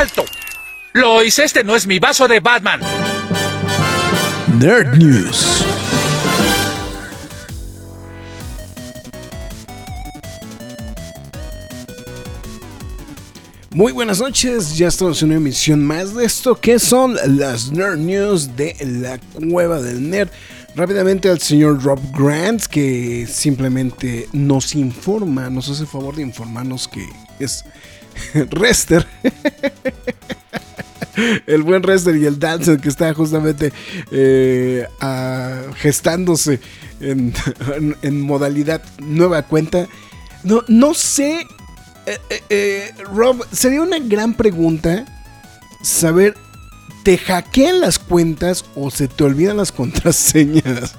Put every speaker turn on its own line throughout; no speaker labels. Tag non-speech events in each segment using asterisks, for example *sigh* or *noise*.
¡Alto! Lois, este no es mi vaso de Batman.
Nerd News. Muy buenas noches, ya estamos en una emisión más de esto que son las Nerd News de la Cueva del Nerd. Rápidamente al señor Rob Grant que simplemente nos informa, nos hace el favor de informarnos que es *laughs* Rester. el buen Rester y el Dancer que está justamente eh, gestándose *laughs* en, modalidad nueva cuenta. No, no sé, eh, eh, Rob, sería una gran pregunta saber, ¿te hackean las cuentas o se te olvidan las *laughs* contraseñas?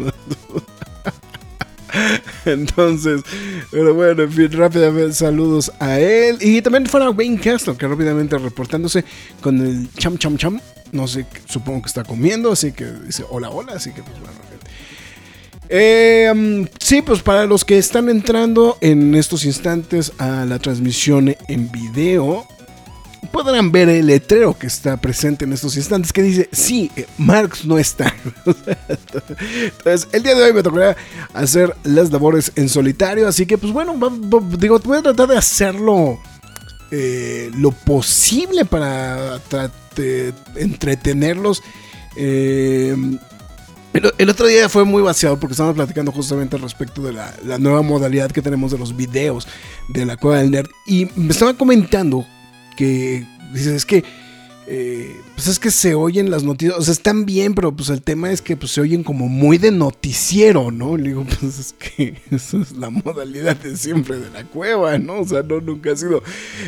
*laughs* Entonces, pero bueno, en fin, rápidamente saludos a él. Y también fuera Wayne Castle, que rápidamente reportándose con el cham cham cham. No sé, supongo que está comiendo, así que dice hola, hola, así que pues bueno. Eh, sí, pues para los que están entrando en estos instantes a la transmisión en video, podrán ver el letrero que está presente en estos instantes que dice, sí, eh, Marx no está. Entonces, el día de hoy me tocará hacer las labores en solitario, así que pues bueno, digo, voy a tratar de hacerlo eh, lo posible para entretenerlos. Eh, el, otro día fue muy vaciado porque estábamos platicando justamente al respecto de la, la, nueva modalidad que tenemos de los videos de la Cueva del Nerd. Y me estaba comentando que dices, es que eh, pues es que se oyen las noticias, o sea, están bien, pero pues el tema es que pues, se oyen como muy de noticiero, ¿no? Le digo, *laughs* pues es que *laughs* esa es la modalidad de siempre de la cueva, ¿no? O sea, no, nunca ha sido,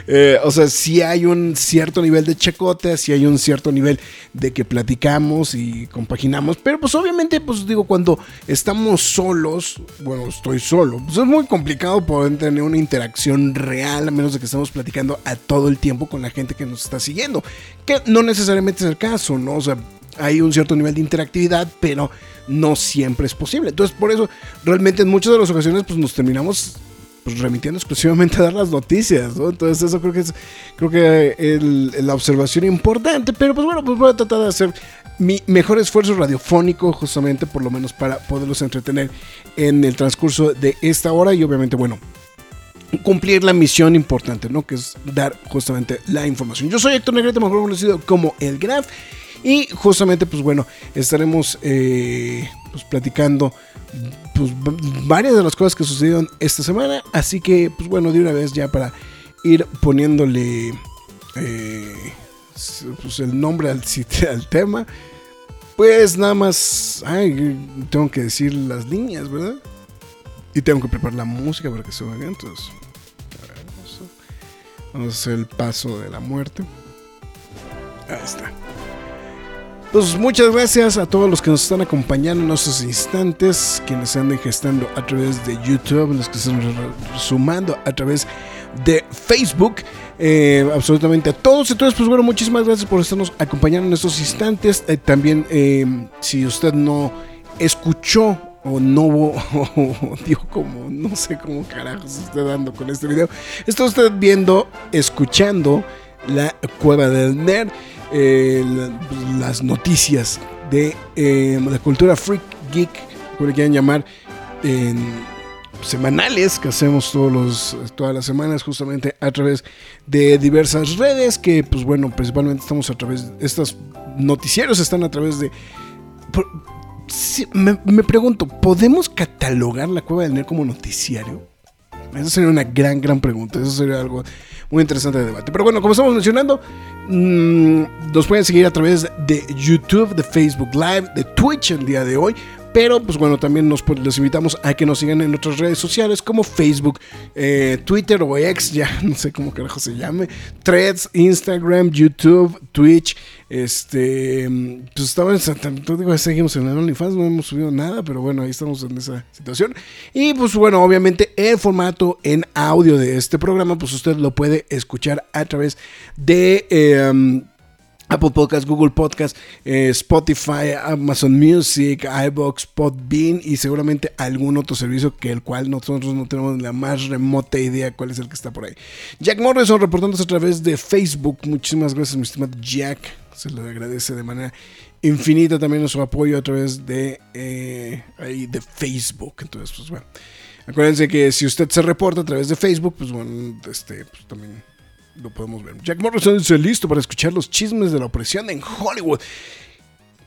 eh, o sea, sí hay un cierto nivel de checote, sí hay un cierto nivel de que platicamos y compaginamos, pero pues obviamente, pues digo, cuando estamos solos, bueno, estoy solo, pues es muy complicado poder tener una interacción real, a menos de que estemos platicando a todo el tiempo con la gente que nos está siguiendo, que no necesariamente es el caso, ¿no? O sea, hay un cierto nivel de interactividad, pero no siempre es posible. Entonces, por eso, realmente en muchas de las ocasiones, pues nos terminamos pues, remitiendo exclusivamente a dar las noticias, ¿no? Entonces, eso creo que es, creo que la observación importante, pero pues bueno, pues voy a tratar de hacer mi mejor esfuerzo radiofónico, justamente, por lo menos para poderlos entretener en el transcurso de esta hora y obviamente, bueno, cumplir la misión importante, ¿no? Que es dar justamente la información. Yo soy Héctor Negrete, mejor conocido como El Graf. Y justamente, pues bueno, estaremos eh, pues, platicando pues, varias de las cosas que sucedieron esta semana. Así que, pues bueno, de una vez ya para ir poniéndole eh, pues, el nombre al, *laughs* al tema. Pues nada más, ay, tengo que decir las líneas, ¿verdad? Y tengo que preparar la música para que se vaya. Entonces, Vamos a hacer el paso de la muerte. Ahí está. Pues muchas gracias a todos los que nos están acompañando en estos instantes, quienes se andan gestando a través de YouTube, los que se están sumando a través de Facebook, eh, absolutamente a todos. Entonces, pues bueno, muchísimas gracias por estarnos acompañando en estos instantes. Eh, también, eh, si usted no escuchó o no, o, *laughs* digo como, no sé cómo carajos está dando con este video. Está usted viendo, escuchando la cueva del nerd, las noticias de eh, la cultura freak geek, como le quieran llamar, semanales que hacemos todos los, todas las semanas justamente a través de diversas redes que pues bueno principalmente estamos a través de estos noticieros están a través de me, pregunto, ¿podemos catalogar la cueva del nerd como noticiario? Esa sería una gran, gran pregunta. Eso sería algo muy interesante de debate. Pero bueno, como estamos mencionando, mm, nos pueden seguir a través de YouTube, de Facebook Live, de Twitch el día de hoy. Pero pues bueno, también nos, pues, los invitamos a que nos sigan en otras redes sociales como Facebook, eh, Twitter o X, ya *laughs* no sé cómo carajo se llame, Threads, Instagram, YouTube, Twitch. Este, pues estaba en digo, seguimos en el OnlyFans, no hemos subido nada, pero bueno, ahí estamos en esa situación. Y pues bueno, obviamente el formato en audio de este programa, pues usted lo puede escuchar a través de... Eh, Apple Podcast, Google Podcast, eh, Spotify, Amazon Music, iBox, Podbean y seguramente algún otro servicio que el cual nosotros no tenemos la más remota idea cuál es el que está por ahí. Jack Morrison reportándose a través de Facebook. Muchísimas gracias, mi estimado Jack. Se le agradece de manera infinita también su apoyo a través de, eh, ahí de Facebook. Entonces, pues bueno. Acuérdense que si usted se reporta a través de Facebook, pues bueno, este, pues también lo podemos ver. Jack Morrison está listo para escuchar los chismes de la opresión en Hollywood.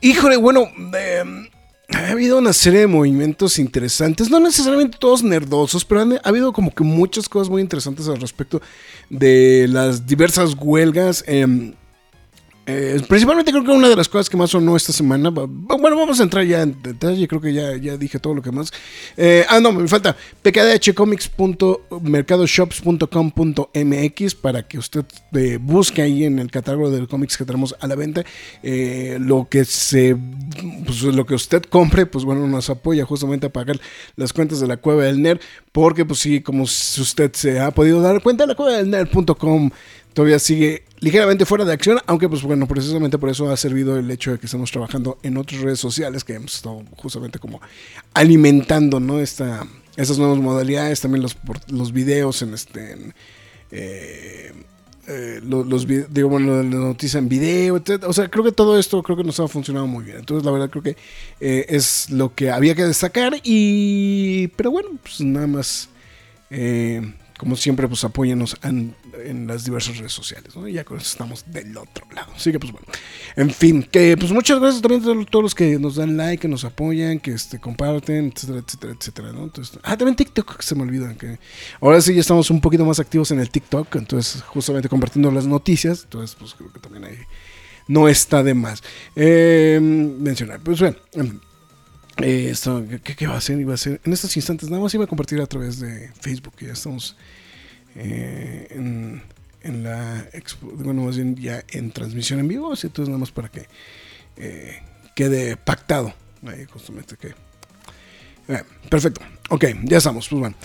Híjole, bueno, em, ha habido una serie de movimientos interesantes, no necesariamente todos nerdosos, pero ha habido como que muchas cosas muy interesantes al respecto de las diversas huelgas. Eh, eh, principalmente creo que una de las cosas que más sonó esta semana, bueno, vamos a entrar ya en detalle, creo que ya, ya dije todo lo que más. Eh, ah, no, me falta pkdhcomics.mercadoshops.com.mx para que usted eh, busque ahí en el catálogo de cómics que tenemos a la venta lo que se, pues, lo que usted compre, pues bueno, nos apoya justamente a pagar las cuentas de la cueva del nerd, porque pues sí, como usted se ha podido dar cuenta, la cueva del nerd.com todavía sigue ligeramente fuera de acción, aunque pues bueno, precisamente por eso ha servido el hecho de que estamos trabajando en otras redes sociales que hemos estado justamente como alimentando, ¿no? Esta, estas nuevas modalidades, también los, los videos en este... Eh, eh, los, digo, bueno, la noticia en video, O sea, creo que todo esto creo que nos ha funcionado muy bien. Entonces, la verdad creo que eh, es lo que había que destacar. Y, pero bueno, pues nada más como siempre, pues apóyenos en, las diversas redes sociales, ¿no? Y ya con eso estamos del otro lado. Así que, pues bueno. En fin, que pues muchas gracias también a todos los que nos dan like, que nos apoyan, que este, comparten, etcétera, etcétera, etcétera, ¿no? Entonces, ah, también TikTok, que se me olvida, que ahora sí ya estamos un poquito más activos en el TikTok, entonces justamente compartiendo las noticias, entonces pues creo que también ahí no está de más eh, mencionar. Pues bueno, eh, esto, ¿qué, va a hacer? Iba a ser en estos instantes, nada más iba a compartir a través de Facebook, ya estamos eh, en, la bueno, más bien ya en transmisión en vivo, así entonces nada más para que eh, quede pactado. Ahí justamente que. perfecto, ok, ya estamos, pues bueno.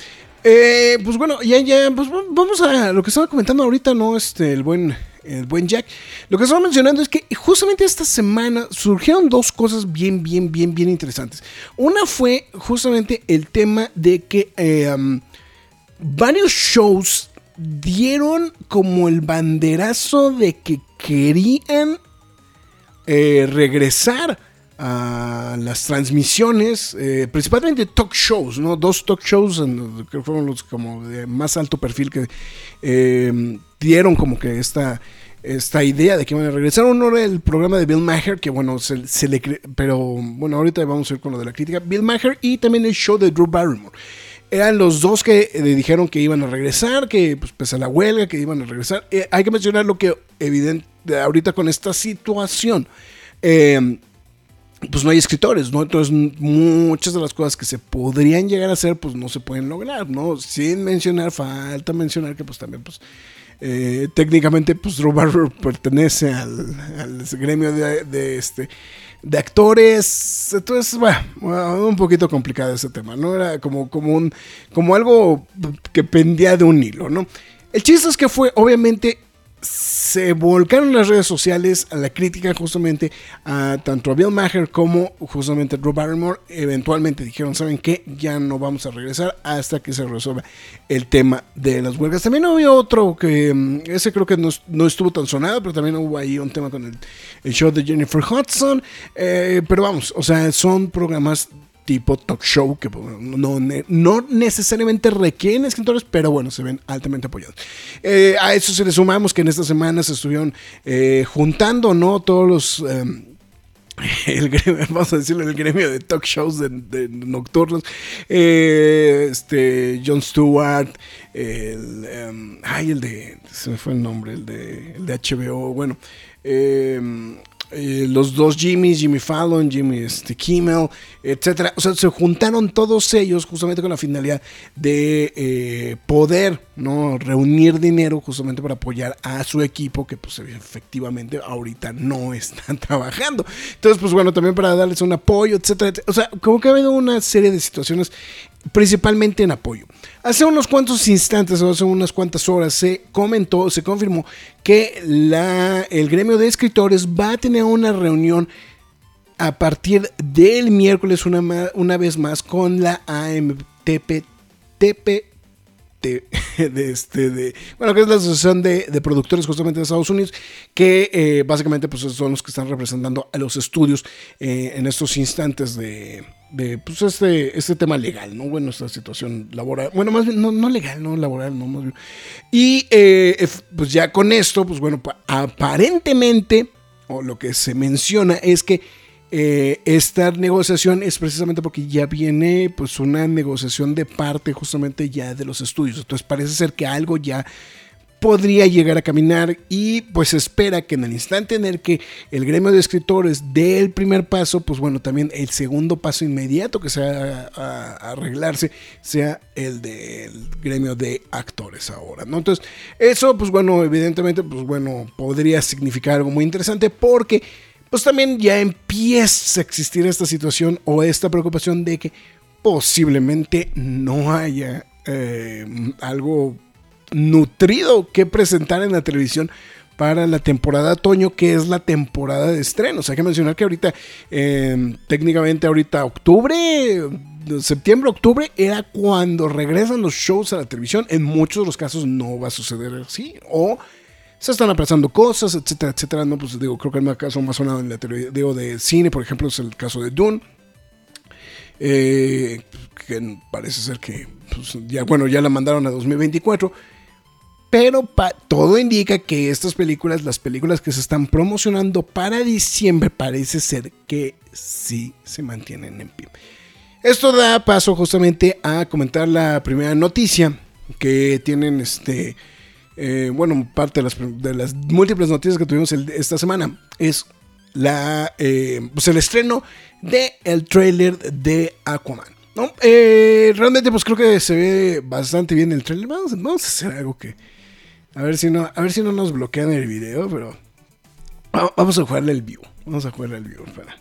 pues bueno, ya, ya, pues vamos a lo que estaba comentando ahorita, ¿no? Este, el buen el buen Jack. Lo que estaba mencionando es que justamente esta semana surgieron dos cosas bien, bien, bien, bien interesantes. Una fue justamente el tema de que eh, varios shows dieron como el banderazo de que querían eh, regresar a las transmisiones, eh, principalmente talk shows, ¿no? Dos talk shows que fueron los como de más alto perfil que eh, dieron como que esta, esta idea de que iban a regresar. Uno era el programa de Bill Maher, que bueno, se, le... Pero bueno, ahorita vamos a ir con lo de la crítica. Bill Maher y también el show de Drew Barrymore. Eran los dos que dijeron que iban a regresar, que pues pese a la huelga, que iban a regresar. hay que mencionar lo que evidente ahorita con esta situación. Eh, pues no hay escritores, ¿no? Entonces muchas de las cosas que se podrían llegar a hacer, pues no se pueden lograr, ¿no? Sin mencionar, falta mencionar que pues también, pues eh, técnicamente, pues Robert pertenece al, gremio de, este de actores, entonces, bueno, un poquito complicado ese tema, ¿no? Era como, como, un, como algo que pendía de un hilo, ¿no? El chiste es que fue, obviamente, se volcaron las redes sociales a la crítica justamente a tanto a Bill Maher como justamente a Drew Barrymore. Eventualmente dijeron, ¿saben qué? Ya no vamos a regresar hasta que se resuelva el tema de las huelgas. También había otro que, mm, ese creo que no, estuvo tan sonado, pero también hubo ahí un tema con el, show de Jennifer Hudson. Eh, pero vamos, o sea, son programas tipo talk show que no, no, necesariamente requieren escritores, pero bueno, se ven altamente apoyados. Eh, a eso se le sumamos que en estas semanas se estuvieron eh, juntando, ¿no? Todos los... Em, *laughs* *laughs* vamos a decirlo, el gremio de talk shows de, nocturnos. Eh, este, Jon Stewart, el, em, ay, el de, se me fue el nombre, el de, el de HBO, bueno, eh, los dos Jimmys, Jimmy Fallon, Jimmy este, Kimmel, etcétera. O sea, se juntaron todos ellos justamente con la finalidad de eh, poder ¿no? reunir dinero justamente para apoyar a su equipo que pues efectivamente ahorita no están *laughs* trabajando. Entonces, pues bueno, también para darles un apoyo, etcétera, etcétera. O sea, como que ha habido una serie de situaciones principalmente en apoyo. Hace unos cuantos instantes, o hace unas cuantas horas, se comentó, se confirmó que el gremio de escritores va a tener una reunión a partir del miércoles una, una vez más con la AMTP *laughs* de, este, de, bueno, que es la Asociación de, Productores justamente de Estados Unidos, que eh, básicamente pues, son los que están representando a los estudios eh, en estos instantes de, de pues, este, este tema legal, ¿no? Bueno, esta situación laboral, bueno, más bien, no, no legal, no laboral, no, más bien. Y eh, pues ya con esto, pues bueno, aparentemente, o lo que se menciona es que eh, esta negociación es precisamente porque ya viene pues una negociación de parte justamente ya de los estudios. Entonces parece ser que algo ya podría llegar a caminar y pues espera que en el instante en el que el gremio de escritores dé el primer paso, pues bueno, también el segundo paso inmediato que sea a, arreglarse sea el del gremio de actores ahora, ¿no? Entonces, eso pues bueno, evidentemente pues bueno, podría significar algo muy interesante porque pues también ya empieza a existir esta situación o esta preocupación de que posiblemente no haya eh, algo nutrido que presentar en la televisión para la temporada otoño, que es la temporada de estrenos. Hay que mencionar que ahorita, eh, técnicamente ahorita octubre, septiembre, octubre, era cuando regresan los shows a la televisión. En muchos de los casos no va a suceder así. O se están aplazando cosas, etcétera, etcétera. No, pues digo, creo que el caso más sonado en la digo, de cine, por ejemplo, es el caso de Dune. Eh, que parece ser que pues, ya, bueno, ya la mandaron a 2024. Pero todo indica que estas películas, las películas que se están promocionando para diciembre, parece ser que sí se mantienen en pie. Esto da paso justamente a comentar la primera noticia que tienen este eh, bueno, parte de las, múltiples noticias que tuvimos esta semana es la, eh, pues el estreno del el trailer de Aquaman. Eh, realmente pues creo que se ve bastante bien el trailer. Vamos, vamos, a hacer algo que... A ver si no, a ver si no nos bloquean el video, pero... Vamos a jugarle el vivo. Vamos a jugarle el vivo. Para.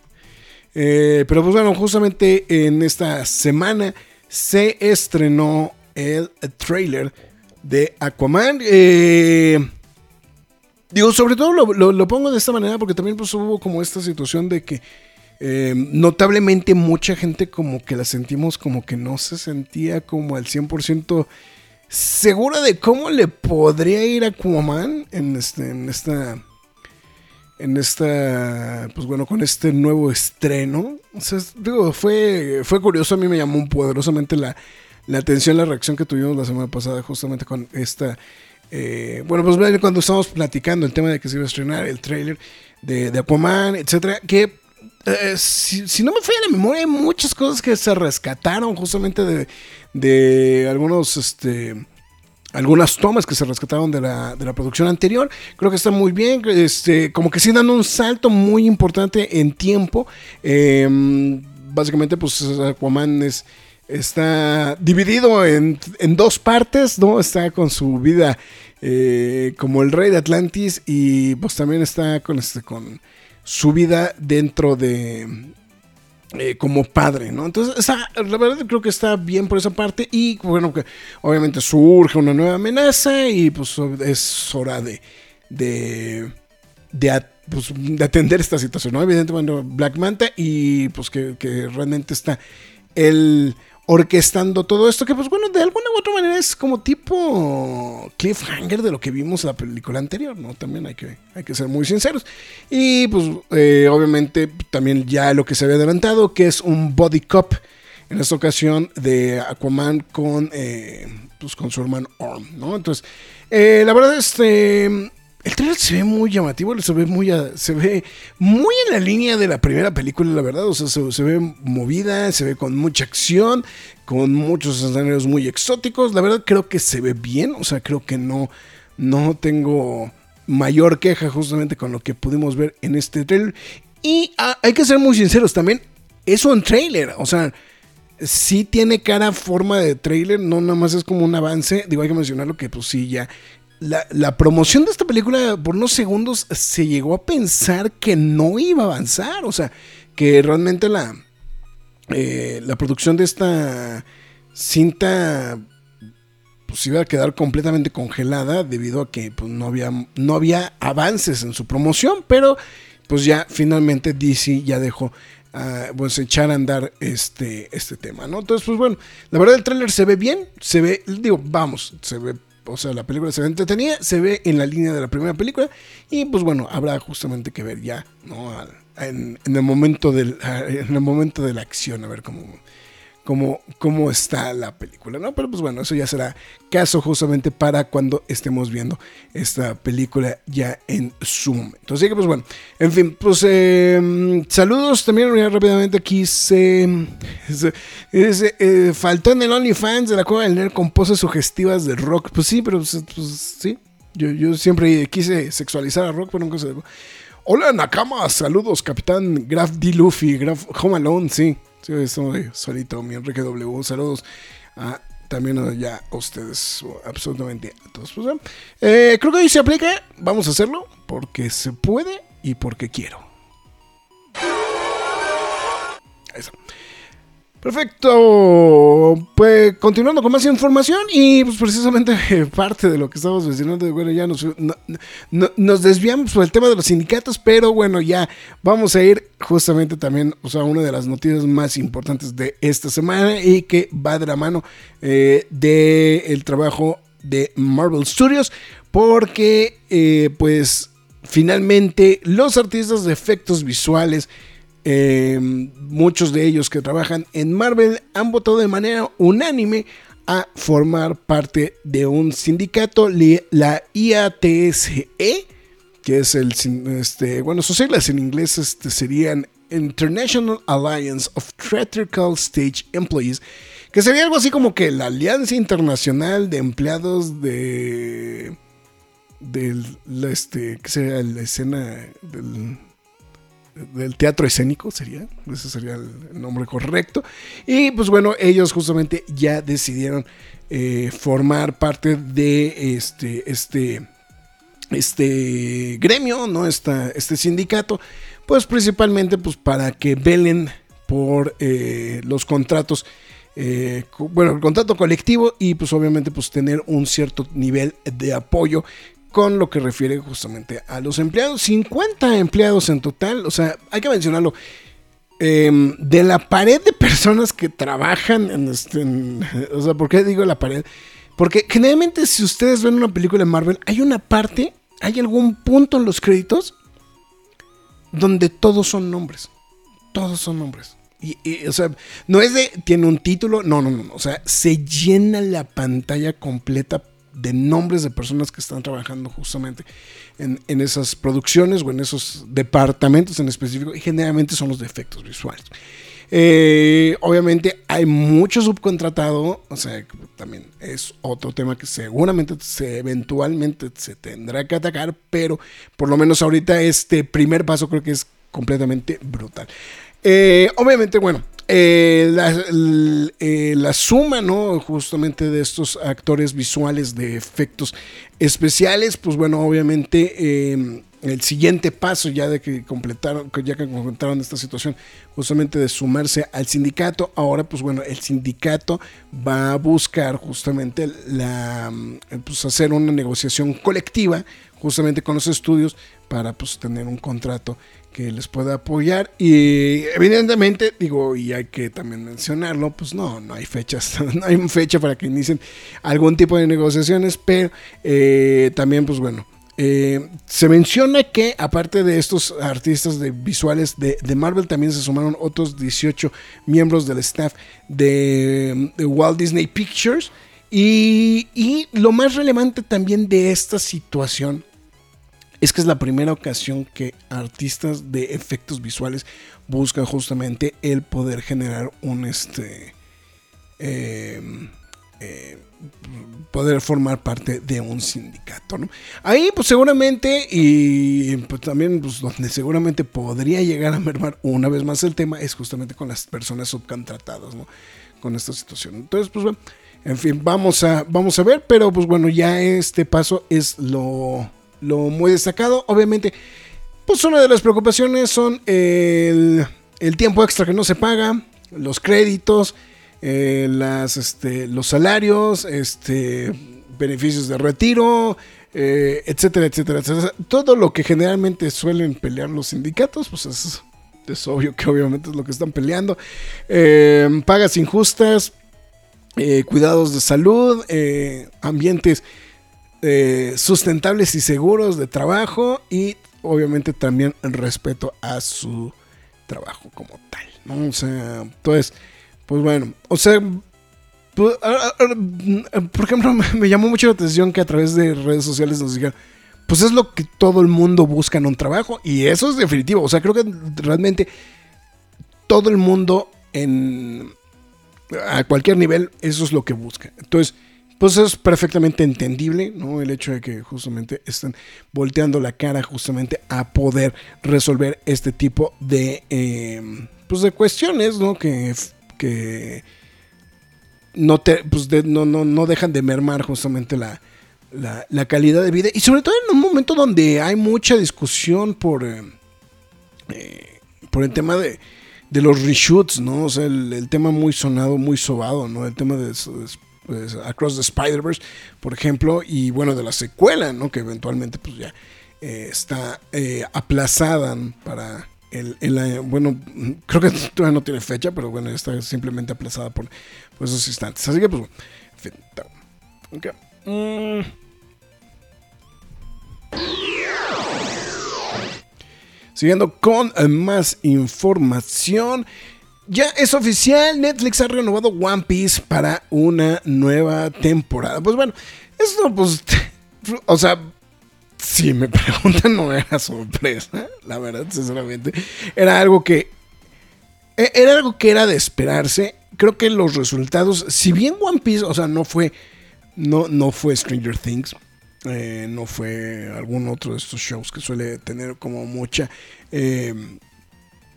pero pues bueno, justamente en esta semana se estrenó el trailer de Aquaman. Eh, digo, sobre todo lo, pongo de esta manera porque también pues, hubo como esta situación de que eh, notablemente mucha gente como que la sentimos como que no se sentía como al 100% segura de cómo le podría ir a Aquaman en, este, en esta... En esta, pues bueno, con este nuevo estreno. O sea, digo, fue, fue curioso, a mí me llamó poderosamente la, la atención, la reacción que tuvimos la semana pasada justamente con esta... Eh, bueno, pues cuando estábamos platicando el tema de que se iba a estrenar el trailer de, de Aquaman, etcétera, que eh, si, no me falla la memoria, hay muchas cosas que se rescataron justamente de, de algunos, este, algunas tomas que se rescataron de la, de la, producción anterior. Creo que está muy bien, este, como que sí dan un salto muy importante en tiempo. Em, básicamente, pues Aquaman es está dividido en, dos partes, ¿no? Está con su vida eh, como el rey de Atlantis y pues también está con, este, con su vida dentro de... Eh, como padre, ¿no? Entonces, la verdad creo que está bien por esa parte y bueno, que obviamente surge una nueva amenaza y pues es hora de... de de, pues, atender esta situación, ¿no? Evidentemente, Black Manta y pues que realmente está el orquestando todo esto, que pues bueno, de alguna u otra manera es como tipo cliffhanger de lo que vimos en la película anterior, ¿no? También hay que, hay que ser muy sinceros. Y pues eh, obviamente también ya lo que se había adelantado, que es un body cop en esta ocasión de Aquaman con, eh, pues, con su hermano Orm, ¿no? Entonces, eh, la verdad, este el trailer se ve muy llamativo, se ve muy, se ve muy en la línea de la primera película, la verdad. O sea, se, ve movida, se ve con mucha acción, con muchos escenarios muy exóticos. La verdad creo que se ve bien, o sea, creo que no, no tengo mayor queja justamente con lo que pudimos ver en este trailer. Y ah, hay que ser muy sinceros también, es un trailer, o sea, sí tiene cara, forma de trailer, no nada más es como un avance. Digo, hay que mencionarlo que pues sí, ya. La, promoción de esta película por unos segundos se llegó a pensar que no iba a avanzar, o sea, que realmente la, eh, la producción de esta cinta pues iba a quedar completamente congelada debido a que pues, no, había, no había avances en su promoción, pero pues ya finalmente DC ya dejó pues echar a andar este, este tema, ¿no? Entonces, pues bueno, la verdad el tráiler se ve bien, se ve, digo, vamos, se ve, o sea, la película se ve entretenida, se ve en la línea de la primera película y pues bueno, habrá justamente que ver ya, ¿no? En, en el momento del, en el momento de la acción, a ver cómo cómo, está la película, ¿no? Pero pues bueno, eso ya será caso justamente para cuando estemos viendo esta película ya en su momento. Así que pues bueno, en fin, pues em, saludos también rápidamente aquí se, eh, faltó en el OnlyFans de la cueva del nerd con poses sugestivas de rock. Pues sí, pero pues, pues sí, yo, siempre quise sexualizar a rock, pero nunca se. Hola Nakama, saludos Capitán Graf D. Luffy, Graf Home Alone, sí. Sí, solito, mi Enrique W. Saludos a también ya a ustedes, absolutamente a todos. Pues, eh, creo que hoy se aplica, vamos a hacerlo porque se puede y porque quiero. Eso. Perfecto. Pues continuando con más información y pues precisamente *laughs* parte de lo que estamos mencionando, bueno, ya nos, nos desviamos por el tema de los sindicatos, pero bueno, ya vamos a ir justamente también o sea, una de las noticias más importantes de esta semana y que va de la mano eh, del trabajo de Marvel Studios, porque eh, pues finalmente los artistas de efectos visuales Em, muchos de ellos que trabajan en Marvel han votado de manera unánime a formar parte de un sindicato, la IATSE, que es el, este, bueno, sus siglas en inglés este, serían International Alliance of Theatrical Stage Employees, que sería algo así como que la Alianza Internacional de Empleados de, del, este, ¿qué sería la escena del del teatro escénico, sería, ese sería el nombre correcto. Y pues bueno, ellos justamente ya decidieron eh, formar parte de este, este, este gremio, ¿no? este sindicato, pues principalmente pues para que velen por eh, los contratos. Eh, bueno, el contrato colectivo y pues obviamente pues tener un cierto nivel de apoyo con lo que refiere justamente a los empleados. 50 empleados en total, o sea, hay que mencionarlo. Em, de la pared de personas que trabajan en este. o sea, ¿por qué digo la pared? Porque generalmente, si ustedes ven una película de Marvel, hay una parte, hay algún punto en los créditos donde todos son nombres. Todos son nombres. Y, o sea, no es de. Tiene un título. No, no, no. O sea, se llena la pantalla completa de nombres de personas que están trabajando justamente en, esas producciones o en esos departamentos en específico y generalmente son los de efectos visuales. Eh, obviamente hay mucho subcontratado, o sea, también es otro tema que seguramente se, eventualmente se tendrá que atacar, pero por lo menos ahorita este primer paso creo que es completamente brutal. Eh, obviamente, bueno, eh, eh, la, suma, ¿no? Justamente de estos actores visuales de efectos especiales, pues bueno, obviamente em, el siguiente paso ya de que completaron, ya que completaron esta situación, justamente de sumarse al sindicato, ahora pues bueno, el sindicato va a buscar justamente la, pues hacer una negociación colectiva justamente con los estudios para pues tener un contrato que les pueda apoyar. Y evidentemente, digo, y hay que también mencionarlo, pues no, no hay fechas, *laughs* no hay fecha para que inicien algún tipo de negociaciones, pero eh, también, pues bueno. Eh, se menciona que aparte de estos artistas de visuales de, Marvel también se sumaron otros 18 miembros del staff de, Walt Disney Pictures y, y lo más relevante también de esta situación es que es la primera ocasión que artistas de efectos visuales buscan justamente el poder generar un este em, eh, poder formar parte de un sindicato. ¿no? Ahí pues seguramente y pues también pues, donde seguramente podría llegar a mermar una vez más el tema es justamente con las personas subcontratadas, ¿no? Con esta situación. Entonces pues bueno, en fin, vamos a, vamos a ver, pero pues bueno, ya este paso es lo, lo muy destacado. Obviamente, pues una de las preocupaciones son el, tiempo extra que no se paga, los créditos, eh, las, este, los salarios, este, beneficios de retiro, eh, etcétera, etcétera, etcétera. Todo lo que generalmente suelen pelear los sindicatos, pues es, es obvio que obviamente es lo que están peleando. Eh, pagas injustas, cuidados de salud, ambientes sustentables y seguros de trabajo y obviamente también respeto a su trabajo como tal. ¿no? Entonces pues bueno, o sea, pues, por ejemplo, *laughs* me llamó mucho la atención que a través de redes sociales nos digan, pues es lo que todo el mundo busca en un trabajo y eso es definitivo. O sea, creo que realmente todo el mundo en a cualquier nivel eso es lo que busca. Entonces, pues es perfectamente entendible, ¿no? El hecho de que justamente están volteando la cara justamente a poder resolver este tipo de, eh, pues de cuestiones, ¿no? Que que no, te, pues no, no, no, dejan de mermar justamente la, la, calidad de vida. Y sobre todo en un momento donde hay mucha discusión por, eh, eh, por el tema de, de, los reshoots, ¿no? O sea, el, tema muy sonado, muy sobado, ¿no? El tema de, pues, Across the Spider-Verse, por ejemplo, y bueno, de la secuela, ¿no? Que eventualmente pues ya eh, está aplazada para el, bueno, *laughs* creo que todavía no tiene fecha, pero bueno, está simplemente aplazada por, esos instantes. Así que, pues, okay. Mm. Siguiendo con más información. Ya es oficial, Netflix ha renovado One Piece para una nueva temporada. Pues bueno, esto pues, *laughs* o sea, si me preguntan, *laughs* no era sorpresa, la verdad, sinceramente. Era algo que. E, era algo que era de esperarse. Creo que los resultados, si bien One Piece, o sea, no fue. No, no fue Stranger Things. Eh, no fue algún otro de estos shows que suele tener como mucha. Eh,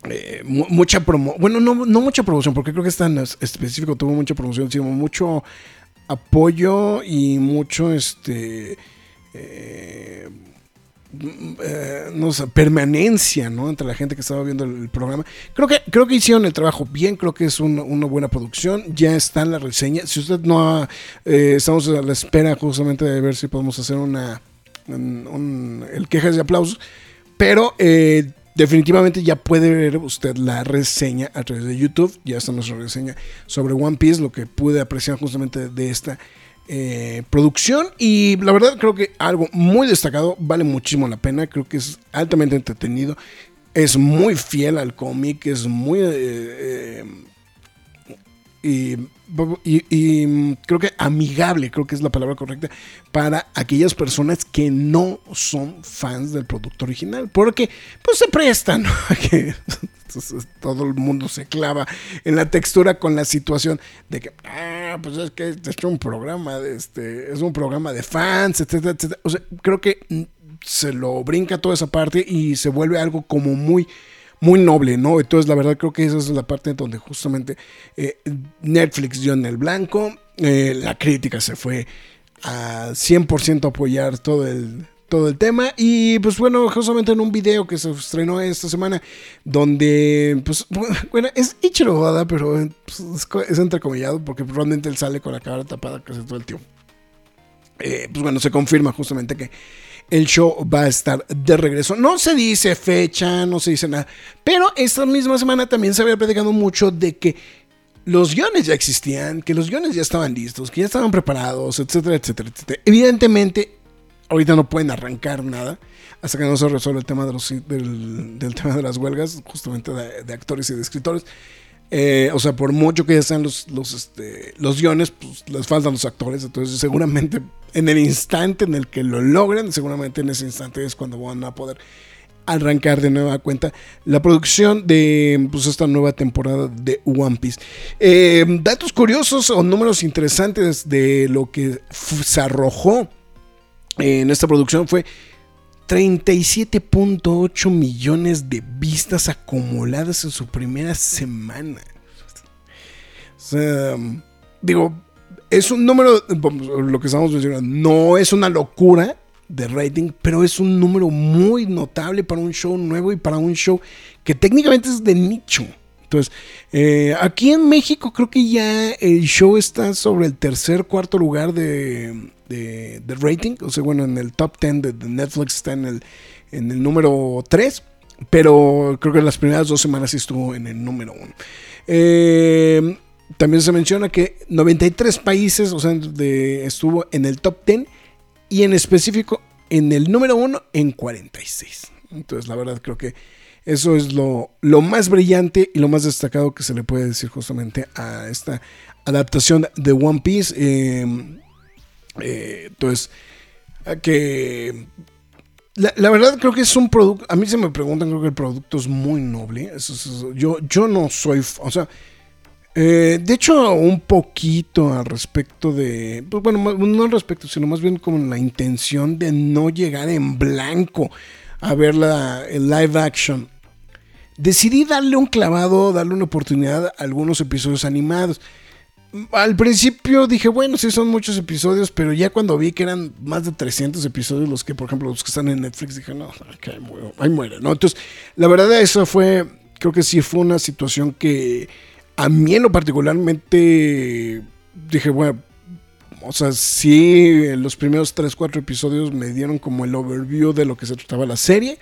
eh, mucha promo bueno no, no mucha promoción porque creo que es tan específico tuvo mucha promoción sino mucho apoyo y mucho este eh, no sé, permanencia, ¿no? Entre la gente que estaba viendo el, programa. Creo que, creo que hicieron el trabajo bien, creo que es una buena producción. Ya está en la reseña. Si usted no ha, eh, estamos a la espera justamente de ver si podemos hacer una el quejas de aplausos. Pero eh, definitivamente ya puede ver usted la reseña a través de YouTube. Ya está nuestra reseña sobre One Piece, lo que pude apreciar justamente de esta eh, producción. Y la verdad creo que algo muy destacado, vale muchísimo la pena, creo que es altamente entretenido, es muy fiel al cómic, es muy... Eh, eh, y, creo que amigable, creo que es la palabra correcta, para aquellas personas que no son fans del producto original, porque pues se prestan *laughs* que todo el mundo se clava en la textura con la situación de que, ah, pues es que es un programa de este, es un programa de fans, etcétera, etcétera. O sea, creo que se lo brinca toda esa parte y se vuelve algo como muy muy noble, ¿no? Entonces, la verdad creo que esa es la parte donde justamente eh, Netflix dio en el blanco, eh, la crítica se fue a 100% apoyar todo el, todo el tema. Y pues bueno, justamente en un video que se estrenó esta semana, donde, pues, *laughs* bueno, es Ichiro pero pues, es entrecomillado porque realmente él sale con la cara tapada casi todo el tiempo. Eh, pues bueno, se confirma justamente que el show va a estar de regreso. No se dice fecha, no se dice nada, pero esta misma semana también se había platicado mucho de que los guiones ya existían, que los guiones ya estaban listos, que ya estaban preparados, etcétera, etcétera, etcétera. Evidentemente, ahorita no pueden arrancar nada hasta que no se resuelva el tema de del, tema de las huelgas, justamente de, actores y de escritores. Eh, o sea, por mucho que ya sean los, los, este, los guiones, pues les faltan los actores. Entonces, seguramente en el instante en el que lo logren, seguramente en ese instante es cuando van a poder arrancar de nueva cuenta la producción de pues, esta nueva temporada de One Piece. Eh, datos curiosos o números interesantes de lo que se arrojó en esta producción fue 37.8 millones de vistas acumuladas en su primera semana. Digo, es un número, lo que estamos mencionando, no es una locura de rating, pero es un número muy notable para un show nuevo y para un show que técnicamente es de nicho. Entonces, eh, aquí en México creo que ya el show está sobre el tercer, cuarto lugar de, de, rating. O sea, bueno, en el top 10 de, Netflix está en el, número 3. Pero creo que en las primeras dos semanas sí estuvo en el número 1. Eh, también se menciona que 93 países, o sea, estuvo en el top 10 y en específico en el número 1 en 46. Entonces, la verdad creo que eso es lo, lo, más brillante y lo más destacado que se le puede decir justamente a esta adaptación de One Piece. Eh, eh, entonces, que la, verdad creo que es un producto, a mí se me preguntan, creo que el producto es muy noble. yo, yo no soy, o sea, eh, de hecho un poquito al respecto de, pues bueno, no al respecto, sino más bien como la intención de no llegar en blanco a ver la, el live action. Decidí darle un clavado, darle una oportunidad a algunos episodios animados al principio dije, bueno, sí son muchos episodios, pero ya cuando vi que eran más de 300 episodios los que, por ejemplo, los que están en Netflix, dije, no, ahí muere, ¿no? Entonces, la verdad, eso fue, creo que sí fue una situación que a mí en lo particularmente dije, bueno, o sea, sí, los primeros 3, 4 episodios me dieron como el overview de lo que se trataba la serie.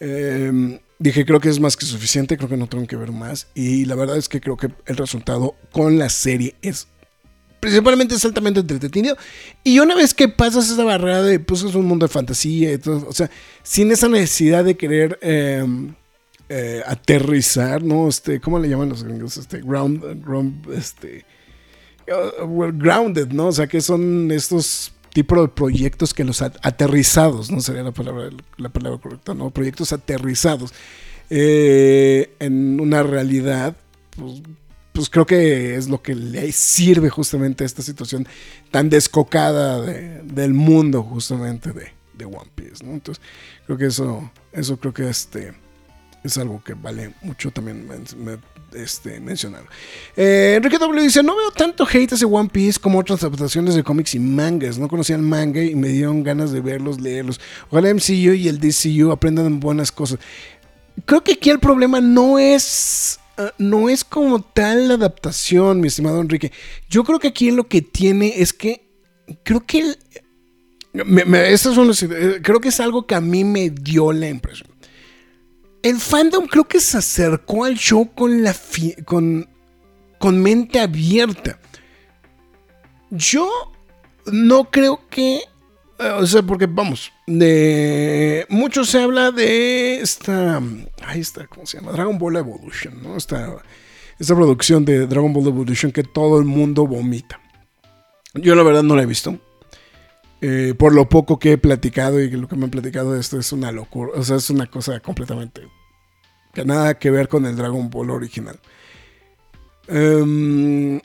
Eh, Dije, creo que es más que suficiente, creo que no tengo que ver más. Y la verdad es que creo que el resultado con la serie es principalmente es altamente entretenido. Y una vez que pasas esa barrera de, pues es un mundo de fantasía y todo, o sea, sin esa necesidad de querer em, eh, aterrizar, ¿no? Este, ¿cómo le llaman los gringos? Este, ground, ground este, uh, grounded, ¿no? O sea, que son estos tipo de proyectos que los aterrizados, no sería la palabra, la palabra correcta, ¿no? Proyectos aterrizados eh, en una realidad, pues, pues, creo que es lo que le sirve justamente a esta situación tan descocada del mundo justamente de, de One Piece. Entonces, creo que eso, eso creo que este es algo que vale mucho también este, mencionar. Eh, Enrique W dice, no veo tanto hate ese One Piece como otras adaptaciones de cómics y mangas. No conocía el manga y me dieron ganas de verlos, leerlos. Ojalá MCU y el DCU aprendan buenas cosas. Creo que aquí el problema no es... Eh, no es como tal la adaptación, mi estimado Enrique. Yo creo que aquí lo que tiene es que creo que el, eh, creo que es algo que a mí me dio la impresión el fandom creo que se acercó al show con la con, con mente abierta. Yo no creo que. Eh, o sea, porque vamos, de mucho se habla de esta. Ahí está, ¿cómo se llama? Dragon Ball Evolution, ¿no? Esta, esta producción de Dragon Ball Evolution que todo el mundo vomita. Yo la verdad no la he visto. Eh, por lo poco que he platicado y lo que me han platicado esto es una locura. O sea, es una cosa completamente que nada que ver con el Dragon Ball original. Em,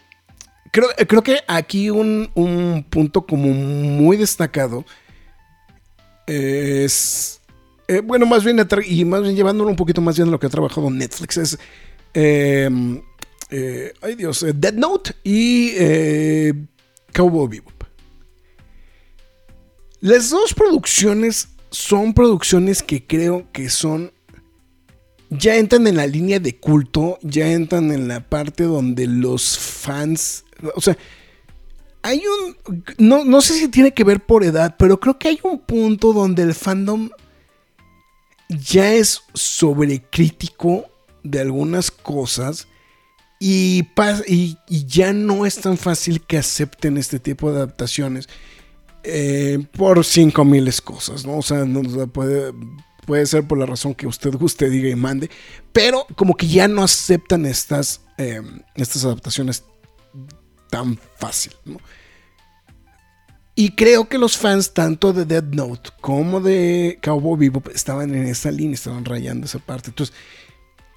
creo, creo, que aquí un, punto como muy destacado es, eh, bueno, más bien, y más bien llevándolo un poquito más bien a lo que ha trabajado Netflix, es, em, eh, ay Dios, eh, Dead Note y Cowboy Bebop. Las dos producciones son producciones que creo que son ya entran en la línea de culto, ya entran en la parte donde los fans, o sea, hay un, no, sé si tiene que ver por edad, pero creo que hay un punto donde el fandom ya es sobrecrítico de algunas cosas y, y, ya no es tan fácil que acepten este tipo de adaptaciones eh, por cinco miles cosas, ¿no? O sea, no puede Puede ser por la razón que usted guste, diga y mande. Pero como que ya no aceptan estas, em, estas adaptaciones tan fácil. Y creo que los fans tanto de Dead Note como de Cowboy Bebop estaban en esa línea, estaban rayando esa parte. Entonces,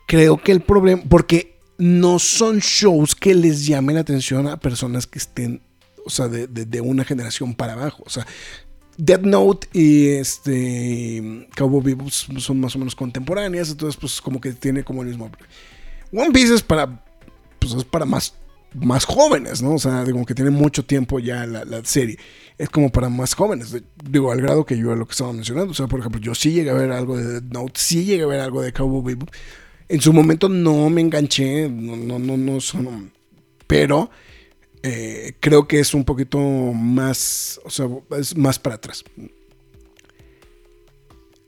creo que el problema, porque no son shows que les llamen la atención a personas que estén, o sea, de, de una generación para abajo. O sea, Dead Note y este Cowboy Bebop son más o menos contemporáneas, entonces pues como que tiene como el mismo... One Piece es para, pues es para más, más jóvenes, ¿no? O sea, digo que tiene mucho tiempo ya la, serie. Es como para más jóvenes, digo, al grado que yo lo que estaba mencionando. O sea, por ejemplo, yo sí llegué a ver algo de Dead Note, sí llegué a ver algo de Cowboy Bebop. En su momento no me enganché, no, no, no, no son... Pero eh, creo que es un poquito más, o sea, es más para atrás.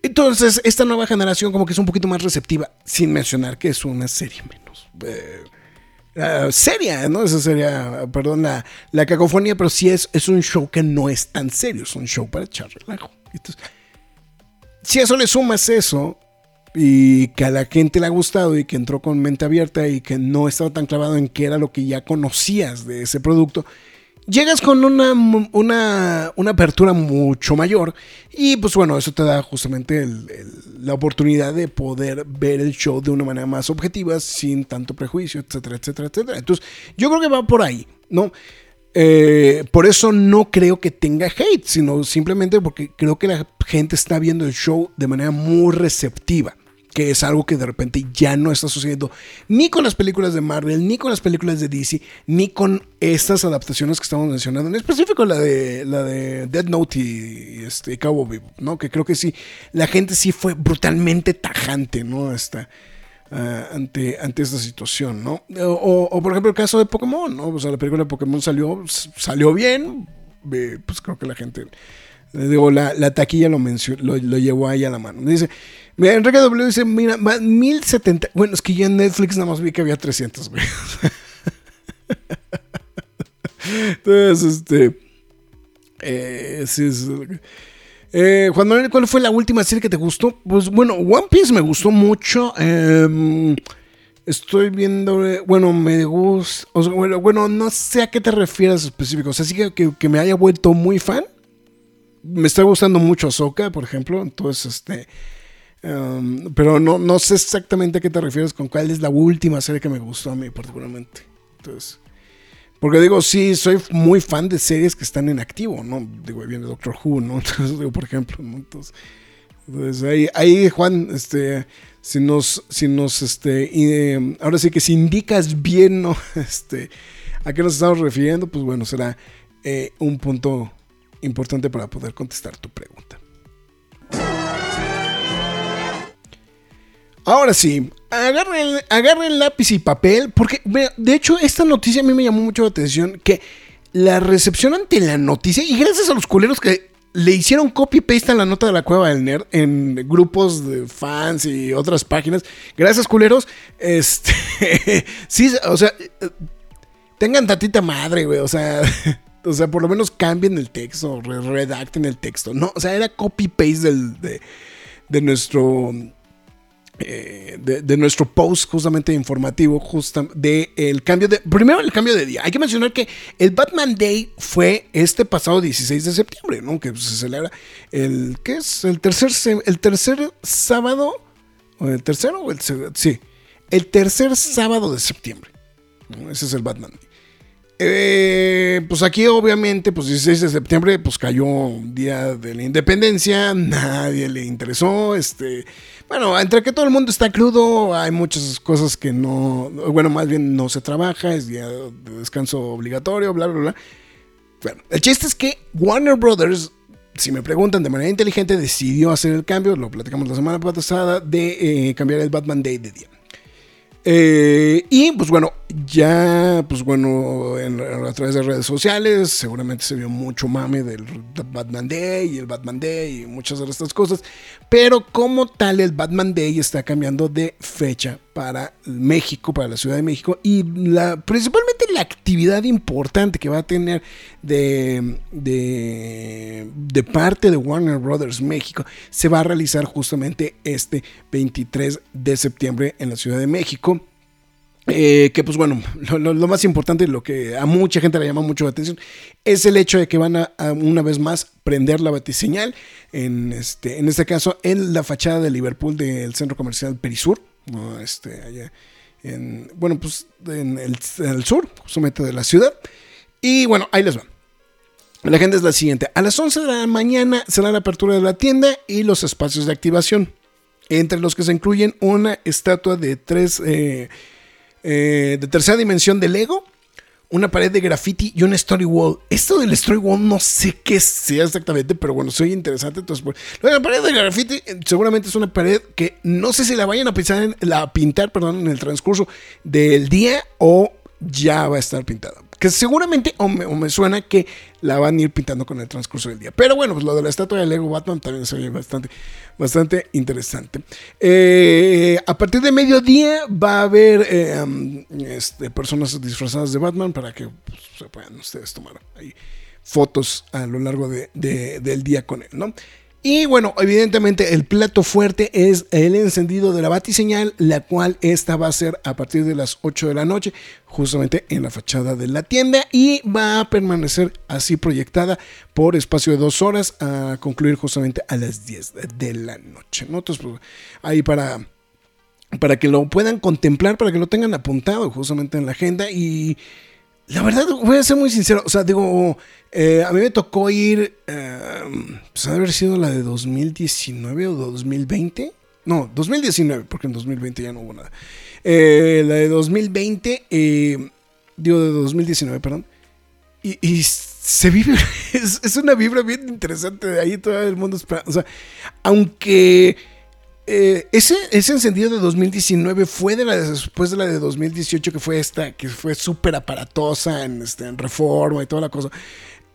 Entonces, esta nueva generación como que es un poquito más receptiva, sin mencionar que es una serie menos eh, uh, seria, ¿no? Esa sería, perdón, la, la, cacofonía, pero sí es, es un show que no es tan serio, es un show para echar relajo. Entonces, si a eso le sumas eso, y que a la gente le ha gustado y que entró con mente abierta y que no estaba tan clavado en qué era lo que ya conocías de ese producto, llegas con una, una, una apertura mucho mayor y pues bueno, eso te da justamente la oportunidad de poder ver el show de una manera más objetiva, sin tanto prejuicio, etcétera, etcétera, etcétera. Entonces, yo creo que va por ahí, ¿no? Eh, por eso no creo que tenga hate, sino simplemente porque creo que la gente está viendo el show de manera muy receptiva que es algo que de repente ya no está sucediendo ni con las películas de Marvel, ni con las películas de DC, ni con estas adaptaciones que estamos mencionando, en específico la de la de Dead Note y, este Cowboy ¿no? Que creo que sí, la gente sí fue brutalmente tajante, ¿no? Esta, ah, ante, ante esta situación, ¿no? O, por ejemplo el caso de Pokémon, ¿no? O sea, la película de Pokémon salió, salió bien, pues creo que la gente, digo, la, la taquilla lo, lo, lo llevó ahí a la mano. Dice, Mira, Enrique W dice, mira, 1070. Bueno, es que yo en Netflix nada más vi que había 300, güey. *laughs* Entonces, este... Eh, sí, es, eh, Juan Manuel, ¿cuál fue la última serie que te gustó? Pues bueno, One Piece me gustó mucho. Em, estoy viendo, bueno, me gusta, bueno, bueno, no sé a qué te refieres específico. O sea, sí que, que, me haya vuelto muy fan. Me está gustando mucho Ahsoka, por ejemplo. Entonces, este, Um, pero no, no sé exactamente a qué te refieres con cuál es la última serie que me gustó a mí particularmente. Entonces, porque digo, sí, soy muy fan de series que están en activo, ¿no? Digo, viene Doctor Who, ¿no? *laughs* Entonces, digo, por ejemplo. Entonces, ahí, ahí, Juan, este, si nos, si nos, este, eh, ahora sí que si indicas bien, ¿no? *laughs* Este, a qué nos estamos refiriendo, pues bueno, será eh, un punto importante para poder contestar tu pregunta. Ahora sí, agarren, agarren lápiz y papel, porque de hecho esta noticia a mí me llamó mucho la atención, que la recepción ante la noticia, y gracias a los culeros que le hicieron copy-paste a la nota de la cueva del nerd en grupos de fans y otras páginas, gracias culeros, este, *laughs* sí, o sea, tengan tatita madre, güey, o sea... *laughs* O sea, por lo menos cambien el texto, redacten el texto. No, o sea, era copy-paste de, de nuestro eh, de, nuestro post justamente informativo justa, de el cambio de primero el cambio de día hay que mencionar que el Batman Day fue este pasado 16 de septiembre no que se celebra el ¿qué es? el tercer el tercer sábado o el tercero el sí el tercer sábado de septiembre ese es el Batman Day eh, pues aquí obviamente, pues 16 de septiembre, pues cayó un día de la independencia, *laughs* nadie le interesó, este, bueno, entre que todo el mundo está crudo, hay muchas cosas que no, bueno, más bien no se trabaja, es día de descanso obligatorio, bla, bla, bla. Bueno, el chiste es que Warner Brothers, si me preguntan de manera inteligente, decidió hacer el cambio, lo platicamos la semana pasada, de eh, cambiar el Batman Day de día. Eh, y pues bueno, ya, pues bueno, a través de redes sociales, seguramente se vio mucho mame del Batman Day y el Batman Day y muchas de estas cosas. Pero como tal, el Batman Day está cambiando de fecha para México, para la Ciudad de México. Y la, principalmente la actividad importante que va a tener de, de, de parte de Warner Brothers México se va a realizar justamente este 23 de septiembre en la Ciudad de México. Eh, que pues bueno, lo, más importante, lo que a mucha gente le llama mucho la atención, es el hecho de que van a, una vez más prender la batiseñal, en este, en este caso en la fachada de Liverpool del centro comercial Perisur, este, allá en, bueno, pues en el, en el sur, justamente de la ciudad. Y bueno, ahí les va. La agenda es la siguiente. A las 11 de la mañana será la apertura de la tienda y los espacios de activación, entre los que se incluyen una estatua de tres... eh, eh, de tercera dimensión de Lego, una pared de graffiti y un story wall. Esto del story wall no sé qué sea exactamente, pero bueno, soy interesante. Entonces, pues, la pared de graffiti eh, seguramente es una pared que no sé si la vayan a pintar, en, la pintar perdón, en el transcurso del día o ya va a estar pintada. Seguramente, o me, suena que la van a ir pintando con el transcurso del día. Pero bueno, pues lo de la estatua de Lego Batman también se oye bastante, bastante interesante. Eh, a partir de mediodía va a haber eh, este, personas disfrazadas de Batman para que pues, se puedan ustedes tomar fotos a lo largo de- del día con él, ¿no? Y bueno, evidentemente el plato fuerte es el encendido de la batiseñal, la cual esta va a ser a partir de las 8 de la noche, justamente en la fachada de la tienda, y va a permanecer así proyectada por espacio de dos horas a concluir justamente a las 10 de la noche, ¿no? Entonces, pues, ahí para, para que lo puedan contemplar, para que lo tengan apuntado justamente en la agenda y... La verdad, voy a ser muy sincero. O sea, digo, eh, a mí me tocó ir, eh, pues ha de haber sido la de 2019 o 2020. No, 2019, porque en 2020 ya no hubo nada. Eh, la de 2020, eh, digo de 2019, perdón. Y, y se vive, *laughs* es, una vibra bien interesante de ahí todo el mundo espera. O sea, aunque eh, ese, ese encendido de 2019 fue después de la de 2018, que fue esta, que fue súper aparatosa en, este, en reforma y toda la cosa.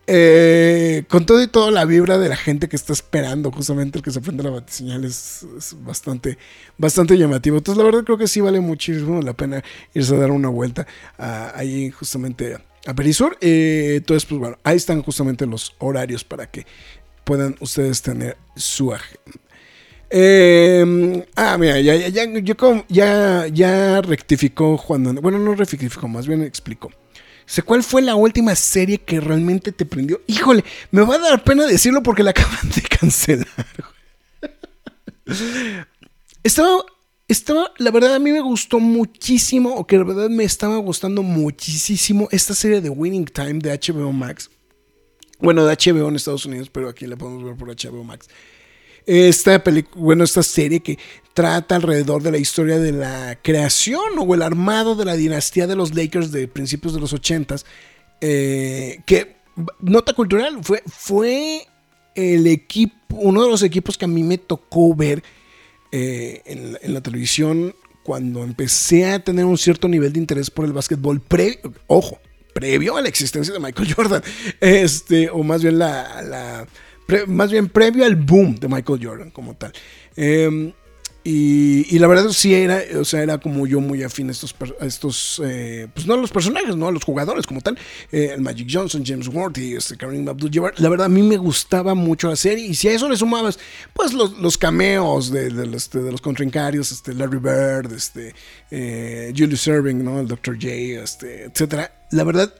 Eh, con todo y toda la vibra de la gente que está esperando justamente el que se prenda la batiseñal es, bastante, bastante llamativo. Entonces, la verdad creo que sí vale muchísimo la pena irse a dar una vuelta ahí justamente a Perisur. Eh, entonces, pues bueno, ahí están justamente los horarios para que puedan ustedes tener su agenda. Eh, ah, mira, ya, ya, ya, ya, rectificó Juan. Bueno, no rectificó, más bien explicó. Dice, ¿cuál fue la última serie que realmente te prendió? Híjole, me va a dar pena decirlo porque la *laughs* acaban de cancelar. estaba, estaba, la verdad a mí me gustó muchísimo, o que la verdad me estaba gustando muchísimo esta serie de Winning Time de HBO Max. Bueno, de HBO en Estados Unidos, pero aquí la podemos ver por HBO Max esta película, bueno, esta serie que trata alrededor de la historia de la creación o el armado de la dinastía de los Lakers de principios de los ochentas, eh, que nota cultural fue fue el equipo, uno de los equipos que a mí me tocó ver eh, en, la- televisión cuando empecé a tener un cierto nivel de interés por el básquetbol previo, ojo, previo a la existencia de Michael *laughs* Jordan, este, o más bien la, pre- más bien previo al boom de Michael Jordan como tal. Eh, y, y la verdad sí era, o sea, era como yo muy afín a estos, a estos eh, pues no a los personajes, no a los jugadores como tal. Eh, el Magic Johnson, James Worthy, este, Kareem Abdul-Jabbar. La verdad a mí me gustaba mucho la serie y si a eso le sumabas, pues los, los cameos de, de los, los contrincarios, este, Larry Bird, este, eh, Julius Erving, ¿no? El Dr. J, este, etcétera. La verdad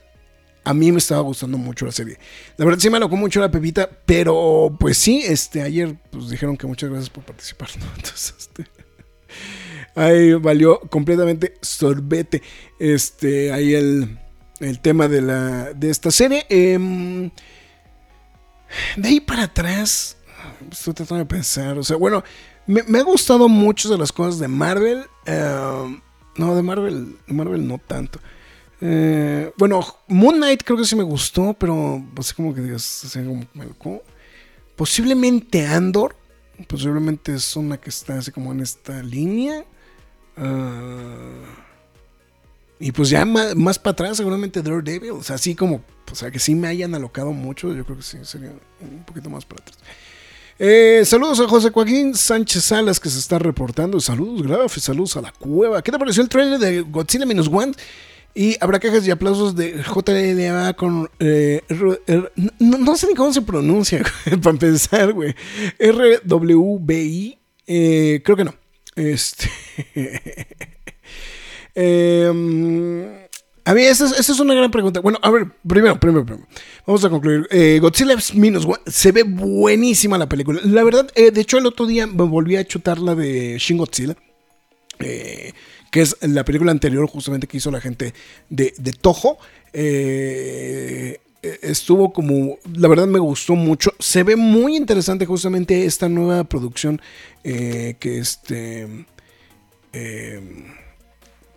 a mí me estaba gustando mucho la serie. La verdad sí me alocó mucho la pepita, pero pues sí, este, ayer pues dijeron que muchas gracias por participar, ¿no? *laughs* Entonces, este, ahí valió completamente sorbete, este, ahí el, el tema de la, de esta serie. Em, de ahí para atrás, estoy tratando de pensar, o sea, bueno, me, me ha gustado mucho de las cosas de Marvel, em, no, de Marvel, Marvel no tanto. Eh, bueno, Moon Knight creo que sí me gustó, pero así como que digas, me alocó. Posiblemente Andor, posiblemente es una que está así como en esta línea. Ah, y pues ya más, más para atrás, seguramente Daredevil, o sea, así como, o sea, que sí me hayan alocado mucho, yo creo que sí, sería un poquito más para atrás. Eh, saludos a José Joaquín Sánchez Salas que se está reportando. Saludos, Graf, saludos a la cueva. ¿Qué te pareció el trailer de Godzilla Minus One? Y habrá cajas y aplausos de JLA con. eh, no, sé ni cómo se pronuncia, *laughs* para empezar, güey. RWBI. eh, creo que no. Este. *laughs* Eh, a mí, esa es, esa es, una gran pregunta. Bueno, a ver, primero, primero, primero. Vamos a concluir. Eh, Godzilla Minus One, se ve buenísima la película. La verdad, eh, de hecho, el otro día me volví a chutar la de Shin Godzilla. Eh, que es la película anterior justamente que hizo la gente de, de Toho. Eh, estuvo como, la verdad me gustó mucho. Se ve muy interesante justamente esta nueva producción eh, que este... Eh,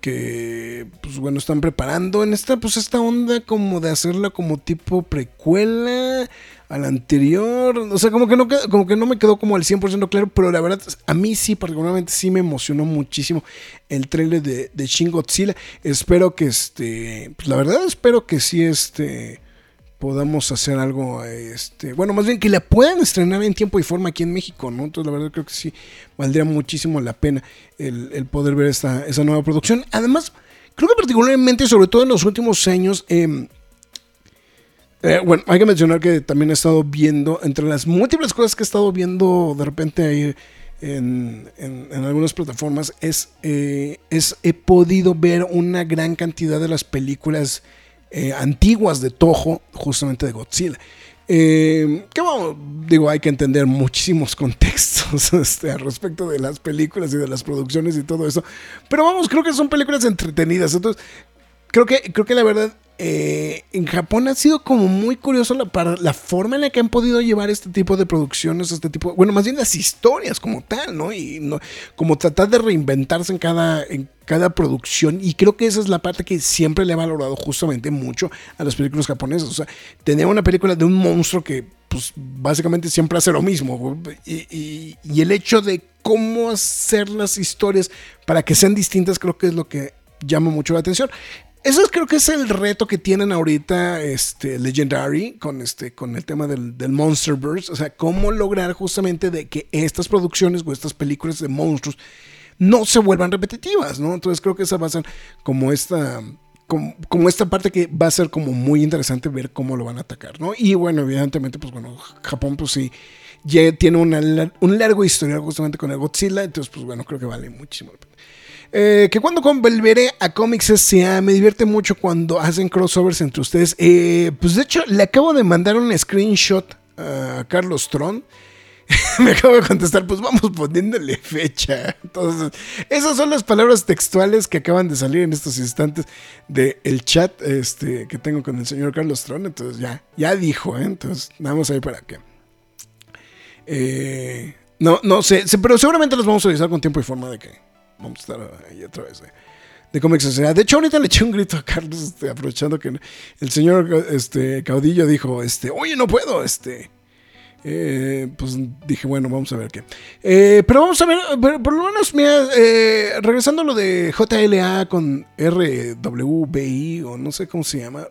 que pues bueno están preparando en esta pues esta onda como de hacerla como tipo precuela a la anterior o sea como que no como que no me quedó como al 100% claro pero la verdad a mí sí particularmente sí me emocionó muchísimo el trailer de, de Shin Godzilla espero que este pues la verdad espero que sí este podamos hacer algo, este, bueno, más bien que la puedan estrenar en tiempo y forma aquí en México, ¿no? Entonces, la verdad creo que sí valdría muchísimo la pena el, poder ver esta, esa nueva producción. Además, creo que particularmente, sobre todo en los últimos años, em, eh, bueno, hay que mencionar que también he estado viendo, entre las múltiples cosas que he estado viendo de repente ahí en, algunas plataformas, es, eh, es, he podido ver una gran cantidad de las películas eh, antiguas de Toho, justamente de Godzilla. Que bueno, digo, hay que entender muchísimos *laughs* contextos este, al respecto de las películas y de las producciones y todo eso. Pero vamos, creo que son películas entretenidas. Entonces, creo que, creo que la verdad eh, en Japón ha sido como muy curioso la, para la forma en la que han podido llevar este tipo de producciones, este tipo, bueno, más bien las historias como tal, ¿no? Y no, como tratar de reinventarse en cada, en cada producción. Y creo que esa es la parte que siempre le he valorado justamente mucho a las películas japonesas. O sea, tener una película de un monstruo que, pues, básicamente siempre hace lo mismo. y el hecho de cómo hacer las historias para que sean distintas, creo que es lo que llama mucho la atención. Eso creo que es el reto que tienen ahorita este, Legendary con, este, con el tema del, del Monsterverse. O sea, cómo lograr justamente de que estas producciones o estas películas de monstruos no se vuelvan repetitivas, ¿no? Entonces creo que esa va a ser como esta... Como, como, esta parte que va a ser como muy interesante ver cómo lo van a atacar, ¿no? Y bueno, evidentemente, pues bueno, Japón pues sí, ya tiene una, un largo historial justamente con el Godzilla, entonces pues bueno, creo que vale muchísimo. Eh, que cuando volveré a Comics S.A. me divierte mucho cuando hacen crossovers entre ustedes. Eh, pues de hecho, le acabo de mandar un screenshot a Carlos Tron. *laughs* me acabo de contestar, pues vamos poniéndole fecha. Entonces, esas son las palabras textuales que acaban de salir en estos instantes del chat este, que tengo con el señor Carlos Tron. Entonces, ya, ya dijo, ¿eh? Entonces, vamos a ir para qué. no, no sé, pero seguramente los vamos a revisar con tiempo y forma de que vamos a estar ahí otra vez. De, de Comics De hecho, ahorita le eché un grito a Carlos, este, aprovechando que el señor este, Caudillo dijo, este, oye, no puedo, este. Eh, pues dije, bueno, vamos a ver qué. Eh, pero vamos a ver, por, lo menos, mira, eh, regresando a lo de JLA con RWBI, o no sé cómo se llama.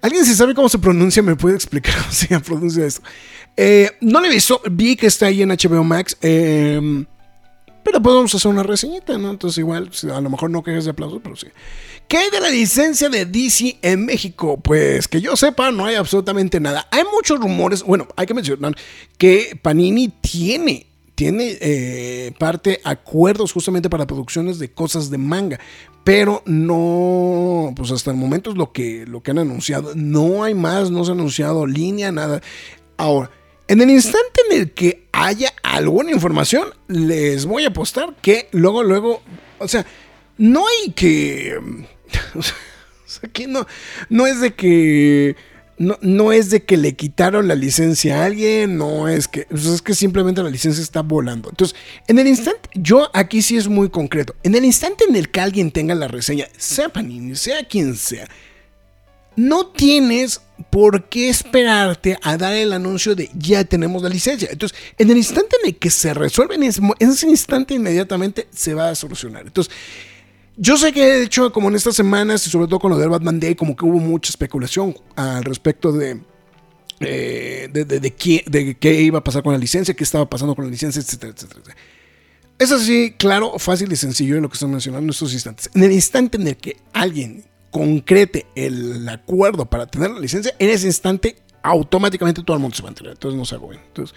¿Alguien si sabe cómo se pronuncia me puede explicar *laughs* cómo se pronuncia esto? no le visto, vi que está ahí en HBO Max. Eh, pero podemos hacer una reseñita, ¿no? Entonces igual, a lo mejor no quejes de aplausos, pero sí. ¿Qué hay de la licencia de DC en México? Pues que yo sepa, no hay absolutamente nada. Hay muchos rumores, bueno, hay que mencionar que Panini tiene tiene eh, parte acuerdos justamente para producciones de cosas de manga, pero no, pues hasta el momento es lo que, lo que han anunciado. No hay más, no se ha anunciado línea, nada. Ahora, en el instante en el que haya alguna información, les voy a apostar que luego, luego, o sea, no hay que... *laughs* O sea, aquí no, no es de que... No, no, es de que le quitaron la licencia a alguien, no es que, es que simplemente la licencia está volando. Entonces, en el instante, yo aquí sí es muy concreto, en el instante en el que alguien tenga la reseña, sea Panini, sea quien sea, no tienes por qué esperarte a dar el anuncio de ya tenemos la licencia. Entonces, en el instante en el que se resuelve, en ese, instante inmediatamente se va a solucionar. Entonces, yo sé que de hecho, como en estas semanas, y sobre todo con lo del Batman Day, como que hubo mucha especulación al respecto de, eh, de, qué, qué, iba a pasar con la licencia, qué estaba pasando con la licencia, etcétera, etcétera. Es así, claro, fácil y sencillo en lo que están mencionando en estos instantes. En el instante en el que alguien concrete el acuerdo para tener la licencia, en ese instante automáticamente todo el mundo se va a enterar. Entonces no se hago bien. Entonces,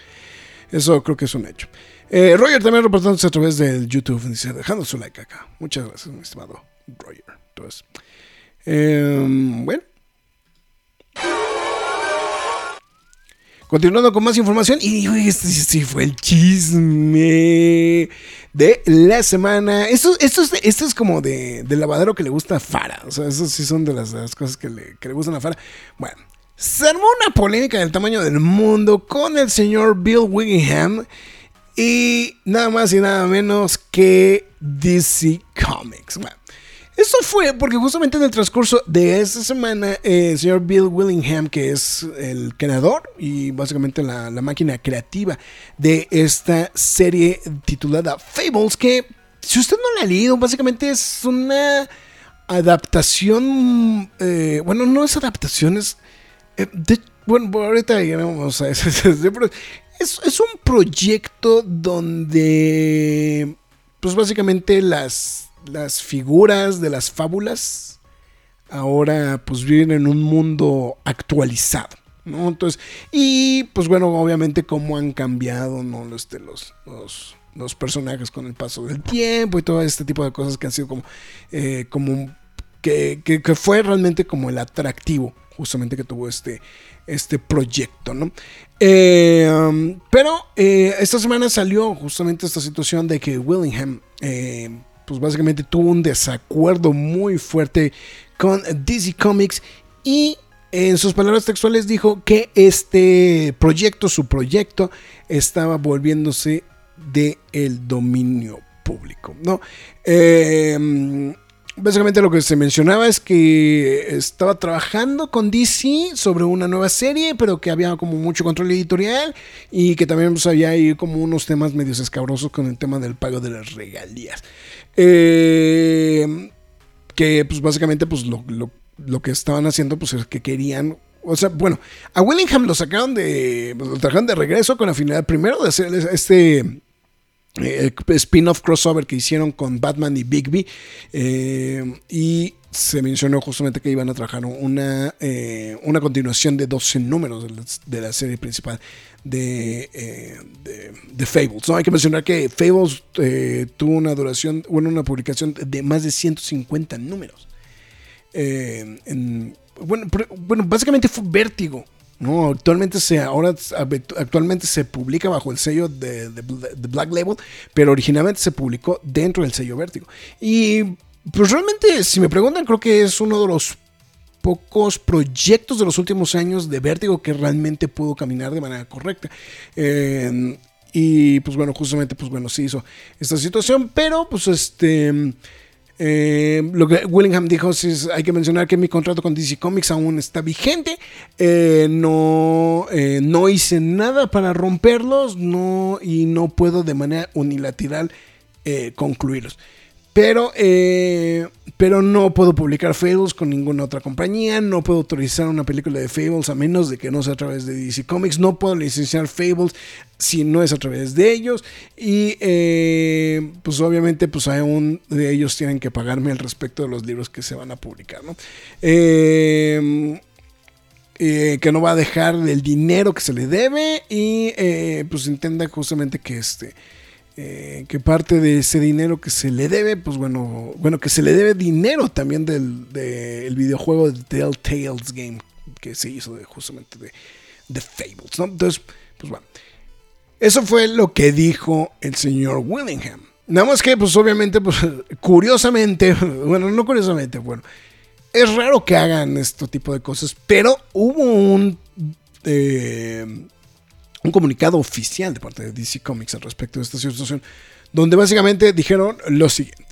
Eso creo que es un hecho. Eh, Roger también reportándose a través del YouTube, dice, dejando su like acá. Muchas gracias, mi estimado Roger. Entonces, em, bueno. Continuando con más información, y este sí fue el chisme de la semana. Esto, esto, es, esto es como de, lavadero que le gusta a Fara. O sea, esos sí son de las, cosas que le, que le gustan a Fara. Bueno, se armó una polémica del tamaño del mundo con el señor Bill Willingham y nada más y nada menos que DC Comics. Bueno, esto fue porque justamente en el transcurso de esta semana, eh, el señor Bill Willingham, que es el creador y básicamente la, máquina creativa de esta serie titulada Fables, que si usted no la ha leído, básicamente es una adaptación, eh, bueno, no es adaptación, es... Eh, bueno, ahorita llegamos a eso. *laughs* Es, es un proyecto donde, pues básicamente las, las figuras de las fábulas ahora pues viven en un mundo actualizado. ¿no? Entonces, y pues bueno, obviamente cómo han cambiado ¿no? los, los, los, los, personajes con el paso del tiempo y todo este tipo de cosas que han sido como, eh, como que, que, fue realmente como el atractivo justamente que tuvo este, este proyecto, ¿no? Eh, um, pero eh, esta semana salió justamente esta situación de que Willingham, pues básicamente tuvo un desacuerdo muy fuerte con DC Comics y en sus palabras textuales dijo que este proyecto, su proyecto, estaba volviéndose de el dominio público, ¿no? Básicamente lo que se mencionaba es que estaba trabajando con DC sobre una nueva serie, pero que había como mucho control editorial y que también pues, había como unos temas medios escabrosos con el tema del pago de las regalías. Eh, que pues básicamente pues lo, que estaban haciendo pues es que querían o sea, bueno, a Willingham lo sacaron de. Lo trajeron de regreso con la finalidad primero de hacer este eh, spin-off crossover que hicieron con Batman y Bigby. Eh, y se mencionó justamente que iban a trabajar una, eh, una continuación de 12 números de la, serie principal de, de, Fables. Hay que mencionar que Fables tuvo una duración, bueno, una publicación de más de 150 números. bueno, bueno, básicamente fue vértigo no, actualmente se, ahora, actualmente se publica bajo el sello de, Black Label, pero originalmente se publicó dentro del sello Vértigo. Y pues realmente, si me preguntan, creo que es uno de los pocos proyectos de los últimos años de Vértigo que realmente pudo caminar de manera correcta. Eh, y pues bueno, justamente, pues bueno, se hizo esta situación, pero pues este... Eh, lo que Willingham dijo es, hay que mencionar que mi contrato con DC Comics aún está vigente. Eh, no, eh, no hice nada para romperlos no, y no puedo de manera unilateral concluirlos. Pero, eh, pero no puedo publicar Fables con ninguna otra compañía. No puedo autorizar una película de Fables a menos de que no sea a través de DC Comics. No puedo licenciar Fables si no es a través de ellos. Y eh, pues obviamente pues aún de ellos tienen que pagarme al respecto de los libros que se van a publicar. ¿no? Eh, que no va a dejar el dinero que se le debe y pues intenta justamente que este eh, que parte de ese dinero que se le debe, pues bueno, bueno, que se le debe dinero también del, videojuego de Telltale's Game que se hizo justamente de, de Fables, ¿no? Entonces, pues bueno, eso fue lo que dijo el señor Willingham. Nada más que, pues obviamente, pues *laughs* curiosamente, *laughs* bueno, no curiosamente, bueno, es raro que hagan este tipo de cosas, pero hubo un... Eh, un comunicado oficial de parte de DC Comics al respecto de esta situación, donde básicamente dijeron lo siguiente.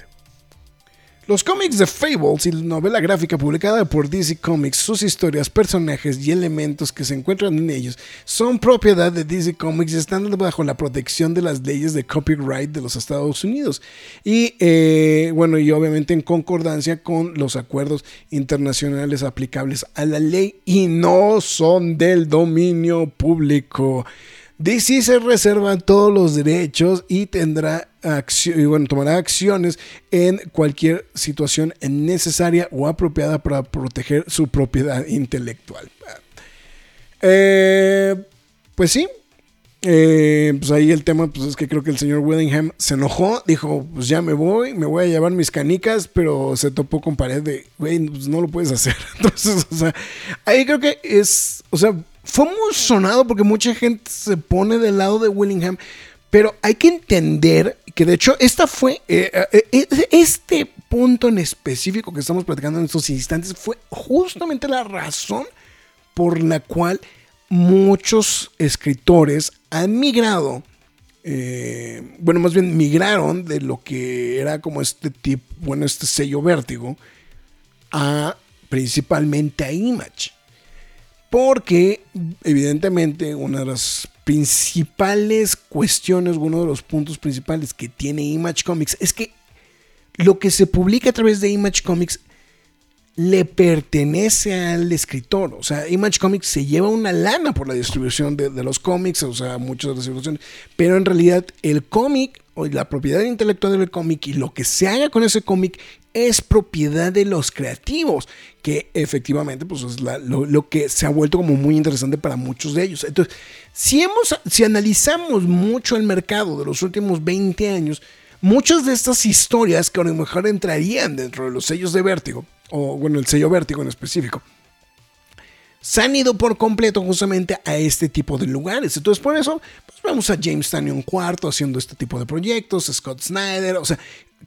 Los cómics de Fables y la novela gráfica publicada por DC Comics, sus historias, personajes y elementos que se encuentran en ellos son propiedad de DC Comics y están bajo la protección de las leyes de copyright de los Estados Unidos. Y eh, bueno, y obviamente en concordancia con los acuerdos internacionales aplicables a la ley y no son del dominio público. DC se reserva todos los derechos y tendrá y bueno, tomará acciones en cualquier situación necesaria o apropiada para proteger su propiedad intelectual. Eh, pues sí, eh, pues ahí el tema pues es que creo que el señor Willingham se enojó, dijo, pues ya me voy, me voy a llevar mis canicas, pero se topó con pared de, güey, pues no lo puedes hacer. *laughs* Entonces, o sea, ahí creo que es, o sea, fue muy sonado porque mucha gente se pone del lado de Willingham, pero hay que entender que de hecho esta fue, eh, eh, eh, este punto en específico que estamos platicando en estos instantes fue justamente la razón por la cual muchos escritores han migrado, bueno, más bien migraron de lo que era como este tipo, bueno, este sello vértigo, a principalmente a Image. Porque evidentemente una de las principales cuestiones, uno de los puntos principales que tiene Image Comics es que lo que se publica a través de Image Comics le pertenece al escritor. O sea, Image Comics se lleva una lana por la distribución de, los cómics, o sea, muchas de las distribuciones, pero en realidad el cómic o la propiedad intelectual del cómic y lo que se haga con ese cómic es propiedad de los creativos, que efectivamente pues es lo, que se ha vuelto como muy interesante para muchos de ellos. Entonces, si, hemos, si analizamos mucho el mercado de los últimos 20 años, muchas de estas historias que a lo mejor entrarían dentro de los sellos de vértigo, o bueno, el sello vértigo en específico, se han ido por completo justamente a este tipo de lugares. Entonces, por eso, pues vemos a James Tannion IV haciendo este tipo de proyectos, Scott Snyder, o sea,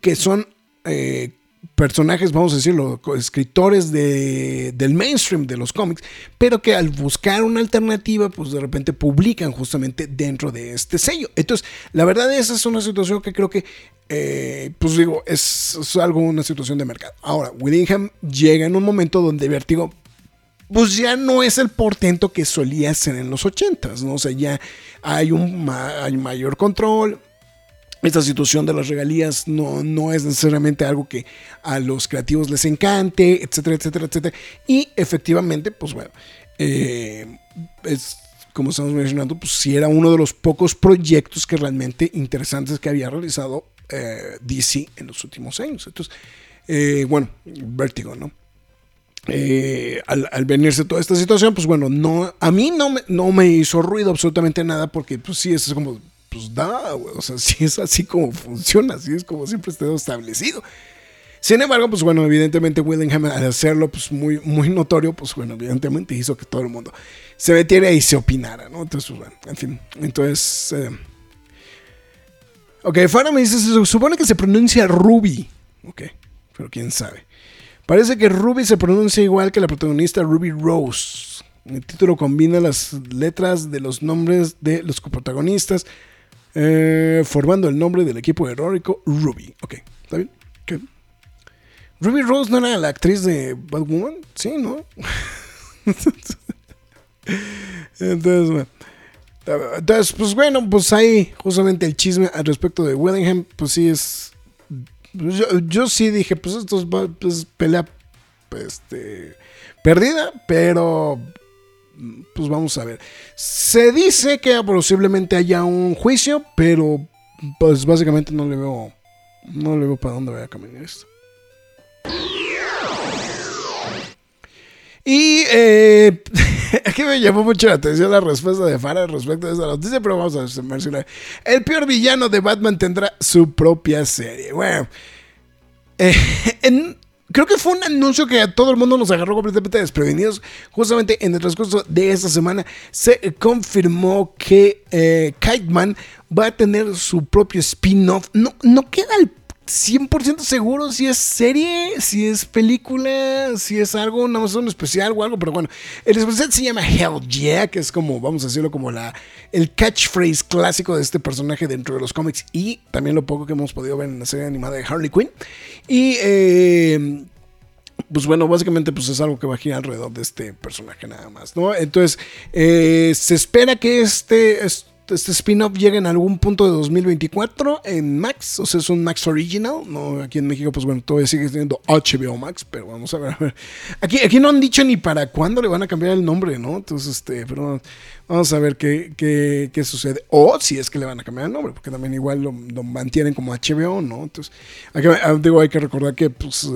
que son eh, personajes, vamos a decirlo, escritores de, del mainstream de los cómics, pero que al buscar una alternativa, pues de repente publican justamente dentro de este sello. Entonces, la verdad, esa es una situación que creo que, eh, pues digo, es, es, algo, una situación de mercado. Ahora, Willingham llega en un momento donde Vertigo pues ya no es el portento que solía ser en los 80s, ¿no? O sea, ya hay un hay mayor control. Esta situación de las regalías no, no es necesariamente algo que a los creativos les encante, etcétera, etcétera, etcétera. Y efectivamente, pues bueno, eh, es como estamos mencionando, pues sí era uno de los pocos proyectos que realmente interesantes que había realizado eh, DC en los últimos años. Entonces, eh, bueno, vértigo, ¿no? Eh, al, venirse toda esta situación, pues bueno, no, a mí no me, no me hizo ruido absolutamente nada porque pues sí, es como, pues da, o sea, *laughs* sí es así como funciona, así es como siempre está establecido. Sin embargo, pues bueno, evidentemente Willingham al hacerlo pues muy, muy notorio, pues bueno, evidentemente hizo que todo el mundo se metiera y se opinara, ¿no? Entonces, pues, bueno, en fin, entonces... Eh, ok, Farah me dice, se supone que se pronuncia Ruby, ok, pero quién sabe. Parece que Ruby se pronuncia igual que la protagonista Ruby Rose. El título combina las letras de los nombres de los coprotagonistas, eh, formando el nombre del equipo heroico Ruby. Ok, ¿está bien? Ruby Rose no era la actriz de Batwoman, sí, ¿no? *laughs* Entonces, bueno. Entonces, pues bueno, pues ahí justamente el chisme al respecto de Willingham, pues sí es yo, sí dije, pues esto es pues, pelea este, perdida, pero pues vamos a ver. Se dice que posiblemente haya un juicio, pero pues básicamente no le veo, no le veo para dónde vaya a caminar esto. Y eh, *laughs* aquí me llamó mucho la atención la respuesta de Farah respecto a esta noticia, pero vamos a mencionar. El peor villano de Batman tendrá su propia serie. Bueno, eh, *laughs* creo que fue un anuncio que a todo el mundo nos agarró completamente desprevenidos. Justamente en el transcurso de esta semana se confirmó que eh, Man va a tener su propio spin-off. No, no queda el 100% seguro si es serie, si es película, si es algo, nada más un especial o algo, pero bueno, el especial se llama Hell Yeah, que es como, vamos a decirlo, como la, el catchphrase clásico de este personaje dentro de los cómics y también lo poco que hemos podido ver en la serie animada de Harley Quinn. Y, eh, pues bueno, básicamente pues es algo que va a girar alrededor de este personaje nada más, ¿no? Entonces, eh, se espera que este este spin-off llega en algún punto de 2024 en Max, o sea, es un Max Original, ¿no? Aquí en México, pues bueno, todavía sigue siendo HBO Max, pero vamos a ver, a ver. Aquí, aquí no han dicho ni para cuándo le van a cambiar el nombre, ¿no? Entonces, este, pero Vamos a ver qué, qué, qué, sucede. O si es que le van a cambiar el nombre, porque también igual lo, mantienen como HBO, ¿no? Entonces, ah, digo, hay que recordar que pues,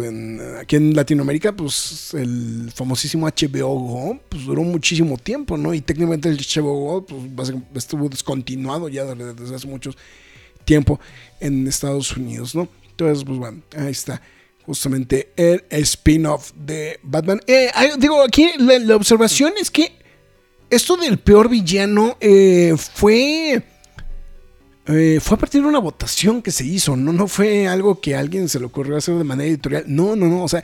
aquí en Latinoamérica, pues el famosísimo HBO Go, pues duró muchísimo tiempo, ¿no? Y técnicamente el HBO Go, pues estuvo descontinuado ya desde hace mucho tiempo en Estados Unidos, ¿no? Entonces, pues bueno, ahí está justamente el spin-off de Batman. Eh, digo, aquí la, observación es que esto del peor villano eh, fue... Eh, fue a partir de una votación que se hizo, no, no fue algo que a alguien se le ocurrió hacer de manera editorial. No, no, no. O sea,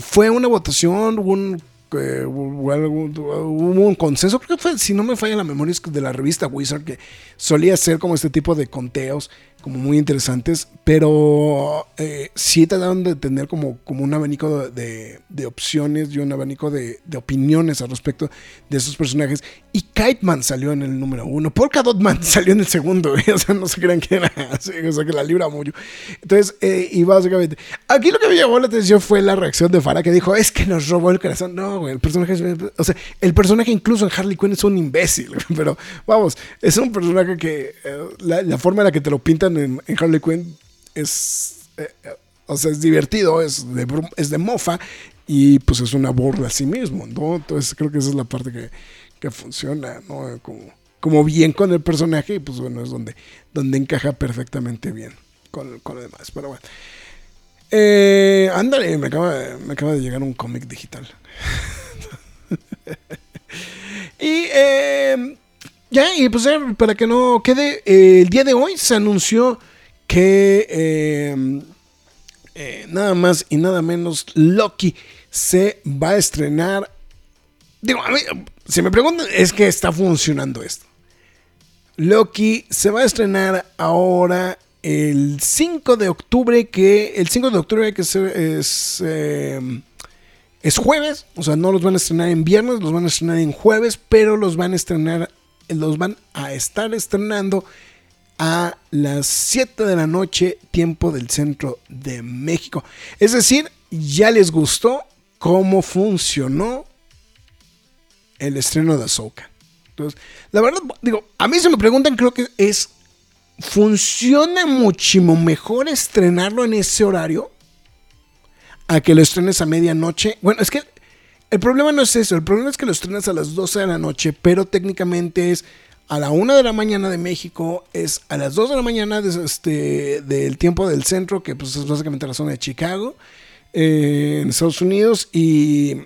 fue una votación, un hubo un consenso, creo que fue, si no me falla la memoria, es de la revista Wizard, que solía hacer como este tipo de conteos como muy interesantes, pero eh, sí trataron de tener como, como un abanico de, opciones y un abanico de, opiniones al respecto de esos personajes. Y Kiteman salió en el número uno, Polka Dotman *laughs* salió en el segundo, o sea, no se crean que era así, o sea, que la libra mucho. Entonces, eh, y básicamente, aquí lo que me llamó la atención fue la reacción de Farah que dijo, es que nos robó el corazón. No, güey, el personaje, o sea, el personaje incluso en Harley Quinn es un imbécil, *laughs* pero vamos, es un personaje que eh, la forma en la que te lo pintan en, Harley Quinn es, eh, o sea, es divertido, es de, es de mofa y pues es una burla a sí mismo, ¿no? Entonces creo que esa es la parte que, que funciona, ¿no? Como, como, bien con el personaje y pues bueno, es donde, donde encaja perfectamente bien con, con lo demás, pero bueno. Eh, ándale, me acaba, me acaba de llegar un cómic digital. *laughs* y eh, ya, y pues para que no quede, el día de hoy se anunció que eh, eh, nada más y nada menos Loki se va a estrenar. Digo, a mí, si me preguntan, es que está funcionando esto. Loki se va a estrenar ahora el 5 de octubre, que el 5 de octubre que es, eh, es jueves, o sea, no los van a estrenar en viernes, los van a estrenar en jueves, pero los van a estrenar, los van a estar estrenando a las 7 de la noche, tiempo del centro de México. Es decir, ya les gustó cómo funcionó el estreno de Ahsoka. Entonces, la verdad, digo, a mí se me preguntan, creo que es. Funciona muchísimo mejor estrenarlo en ese horario a que lo estrenes a medianoche. Bueno, es que el problema no es eso, el problema es que lo estrenas a las 12 de la noche, pero técnicamente es a la 1 de la mañana de México, es a las 2 de la mañana este, del tiempo del centro, que pues, es básicamente la zona de Chicago, eh, en Estados Unidos, y,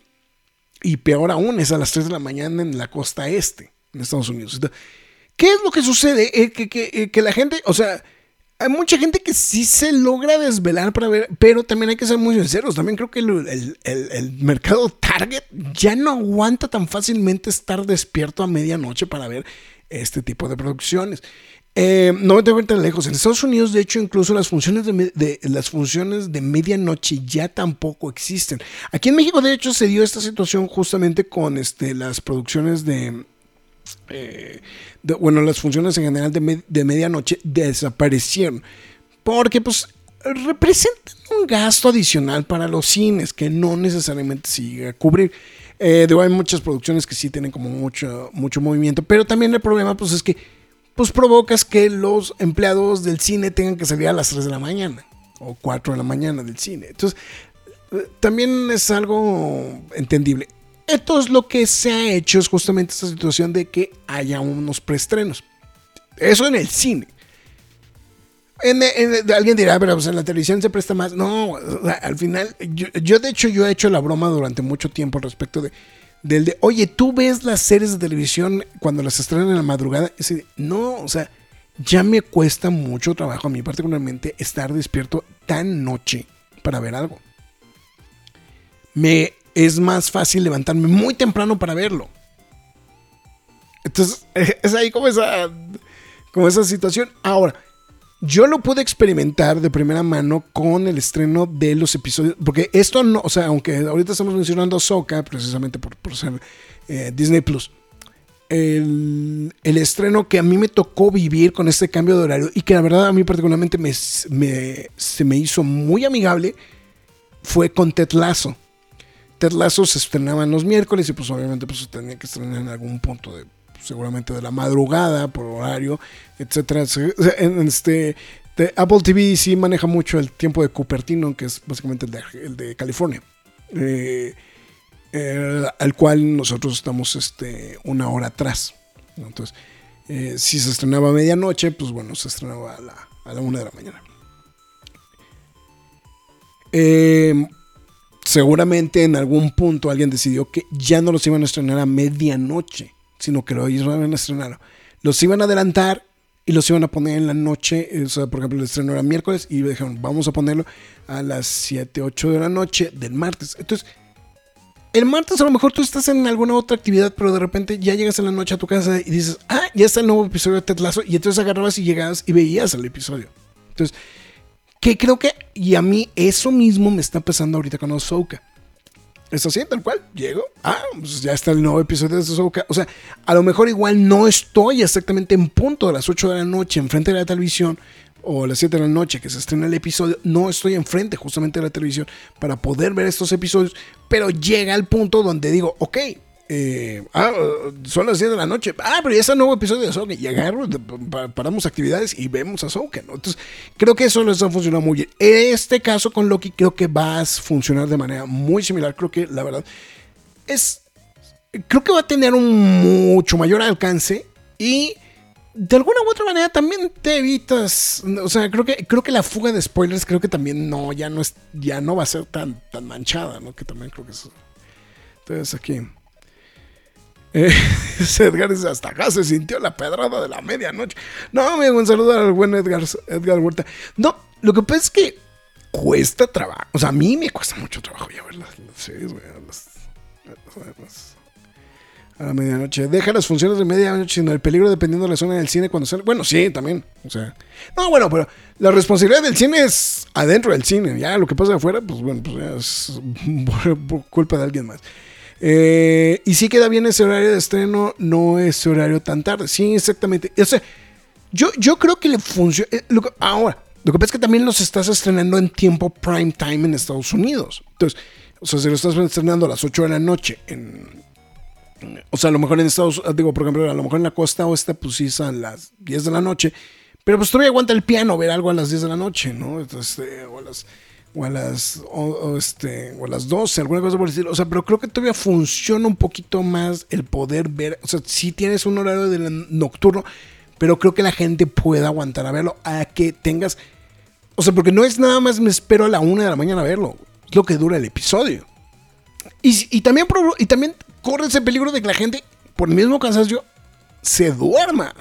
y peor aún, es a las 3 de la mañana en la costa este, en Estados Unidos. ¿Qué es lo que sucede? Eh, que, que, eh, que la gente, o sea, hay mucha gente que sí se logra desvelar para ver, pero también hay que ser muy sinceros. También creo que el, el, mercado target ya no aguanta tan fácilmente estar despierto a medianoche para ver este tipo de producciones. Eh, no me tengo que ir tan lejos. En Estados Unidos, de hecho, incluso las funciones de, las funciones de medianoche ya tampoco existen. Aquí en México, de hecho, se dio esta situación justamente con este, las producciones de, eh, bueno, las funciones en general de, medianoche desaparecieron. Porque, pues, representan un gasto adicional para los cines que no necesariamente sigue a cubrir. Eh, hay muchas producciones que sí tienen como mucho, mucho movimiento, pero también el problema pues es que pues provocas que los empleados del cine tengan que salir a las 3 de la mañana o 4 de la mañana del cine. Entonces, eh, también es algo entendible. Entonces, lo que se ha hecho es justamente esta situación de que haya unos preestrenos. Eso en el cine. En, alguien dirá, pero pues, en la televisión se presta más. No, al final, yo, de hecho yo he hecho la broma durante mucho tiempo respecto de, del de, oye, tú ves las series de televisión cuando las estrenan en la madrugada. no, o sea, ya me cuesta mucho trabajo a mí particularmente estar despierto tan noche para ver algo. Me es más fácil levantarme muy temprano para verlo. Entonces, *laughs* es ahí como esa, como esa situación. Ahora, yo lo pude experimentar de primera mano con el estreno de los episodios, porque esto no, o sea, aunque ahorita estamos mencionando Soca, precisamente por, ser eh, Disney Plus, el, estreno que a mí me tocó vivir con este cambio de horario y que la verdad a mí particularmente me, se me hizo muy amigable fue con Ted Lasso. Ted Lasso se estrenaban los miércoles y pues obviamente pues tenía que estrenar en algún punto de seguramente de la madrugada por horario, etcétera. Este Apple TV sí maneja mucho el tiempo de Cupertino, que es básicamente el de, California. Eh, al cual nosotros estamos este, una hora atrás. Entonces, Eh, si se estrenaba a medianoche, pues bueno, se estrenaba a la, a la una de la mañana. Eh, seguramente en algún punto alguien decidió que ya no los iban a estrenar a medianoche, sino que los iban a estrenar. Los iban a adelantar y los iban a poner en la noche. O sea, por ejemplo, el estreno era miércoles y dijeron, vamos a ponerlo a las 7, 8 de la noche del martes. Entonces, el martes a lo mejor tú estás en alguna otra actividad, pero de repente ya llegas en la noche a tu casa y dices, ah, ya está el nuevo episodio de Ted Lasso. Y entonces agarrabas y llegabas y veías el episodio. Entonces, que creo que, y a mí eso mismo me está pasando ahorita con Ahsoka. Es así, tal cual. Llego. Ah, pues ya está el nuevo episodio de Ahsoka. O sea, a lo mejor igual no estoy exactamente en punto de las 8 de la noche enfrente de la televisión o a las 7 de la noche que se estrena el episodio. No estoy enfrente justamente de la televisión para poder ver estos episodios. Pero llega el punto donde digo, ok, eh, ah, son las 10 de la noche. Ah, pero ya está el nuevo episodio de Ahsoka. Y agarro, paramos actividades y vemos a Ahsoka. Entonces, creo que eso les ha funcionado muy bien. En este caso con Loki, creo que va a funcionar de manera muy similar. Creo que la verdad es. Creo que va a tener un mucho mayor alcance y de alguna u otra manera también te evitas. O sea, creo que, creo que la fuga de spoilers, creo que también no, ya no es, ya no va a ser tan, tan manchada, ¿no? Que también creo que es. Entonces aquí. Eh, *laughs* Edgar hasta acá se sintió la pedrada de la medianoche. No, amigo, un saludo al buen Edgar, Edgar Huerta. No, lo que pasa es que cuesta trabajo. O sea, a mí me cuesta mucho trabajo ya ver las, series, güey. a la medianoche. Deja las funciones de medianoche, sino el peligro dependiendo de la zona del cine cuando sale. Bueno, sí, también. O sea, no, bueno, pero la responsabilidad del cine es adentro del cine. Ya lo que pasa afuera, pues bueno, pues ya es por *laughs* culpa de alguien más. Eh, y sí queda bien ese horario de estreno, no ese horario tan tarde. Sí, exactamente. O sea, yo, yo creo que le funciona. Eh, ahora, lo que pasa es que también los estás estrenando en tiempo prime time en Estados Unidos. Entonces, o sea, si lo estás estrenando a las 8 de la noche en. O sea, a lo mejor en Estados Unidos, digo, por ejemplo, a lo mejor en la costa oeste, pues sí, a las 10 de la noche. Pero pues todavía aguanta el piano ver algo a las 10 de la noche, ¿no? Entonces, eh, o a las o a las, o, este, o a las 12, alguna cosa por estilo. O sea, pero creo que todavía funciona un poquito más el poder ver. O sea, si tienes un horario de nocturno, pero creo que la gente puede aguantar a verlo, a que tengas. O sea, porque no es nada más me espero a la una de la mañana a verlo. Es lo que dura el episodio. Y, también, y también corre ese peligro de que la gente, por el mismo cansancio, se duerma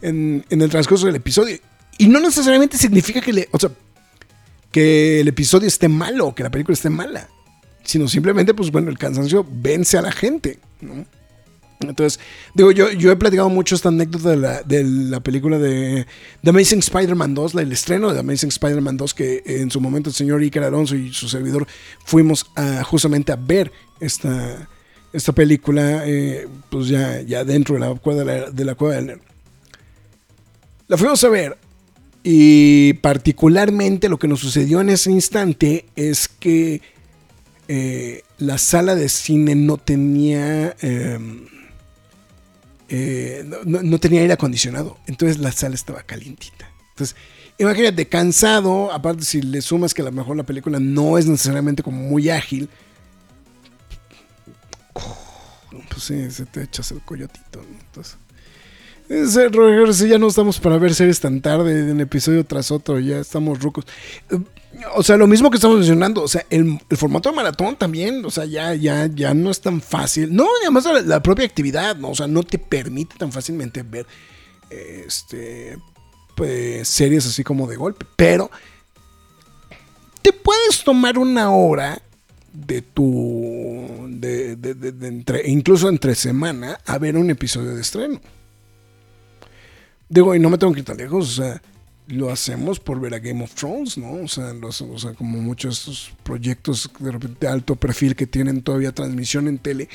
en, en el transcurso del episodio. Y no necesariamente significa que le. O sea, que el episodio esté malo, que la película esté mala, sino simplemente, pues bueno, el cansancio vence a la gente, ¿no? Entonces, digo, yo, yo he platicado mucho esta anécdota de la, de la película de The Amazing Spider-Man 2, el estreno de Amazing Spider-Man 2, que en su momento el señor Iker Alonso y su servidor fuimos a, justamente a ver esta, esta película, eh, pues ya, ya dentro de la, de de la cueva del La fuimos a ver y particularmente lo que nos sucedió en ese instante es que eh, la sala de cine no tenía... Em, eh, no, tenía aire acondicionado. Entonces la sala estaba calientita. Entonces, imagínate, cansado. Aparte, si le sumas que a lo mejor la película no es necesariamente como muy ágil. Pues sí, se te echas el coyotito. Entonces, si ya no estamos para ver series tan tarde, en episodio tras otro, ya estamos rucos. O sea, lo mismo que estamos mencionando, o sea, el, formato de maratón también, o sea, ya, ya, ya no es tan fácil. No, además la, la propia actividad, ¿no? o sea, no te permite tan fácilmente ver este pues, series así como de golpe. Pero te puedes tomar una hora de tu. De, de, entre, incluso entre semana a ver un episodio de estreno. Digo, y no me tengo que ir tan lejos, o sea, lo hacemos por ver a Game of Thrones, ¿no? O sea, o sea como muchos de estos proyectos de repente alto perfil que tienen todavía transmisión en tele.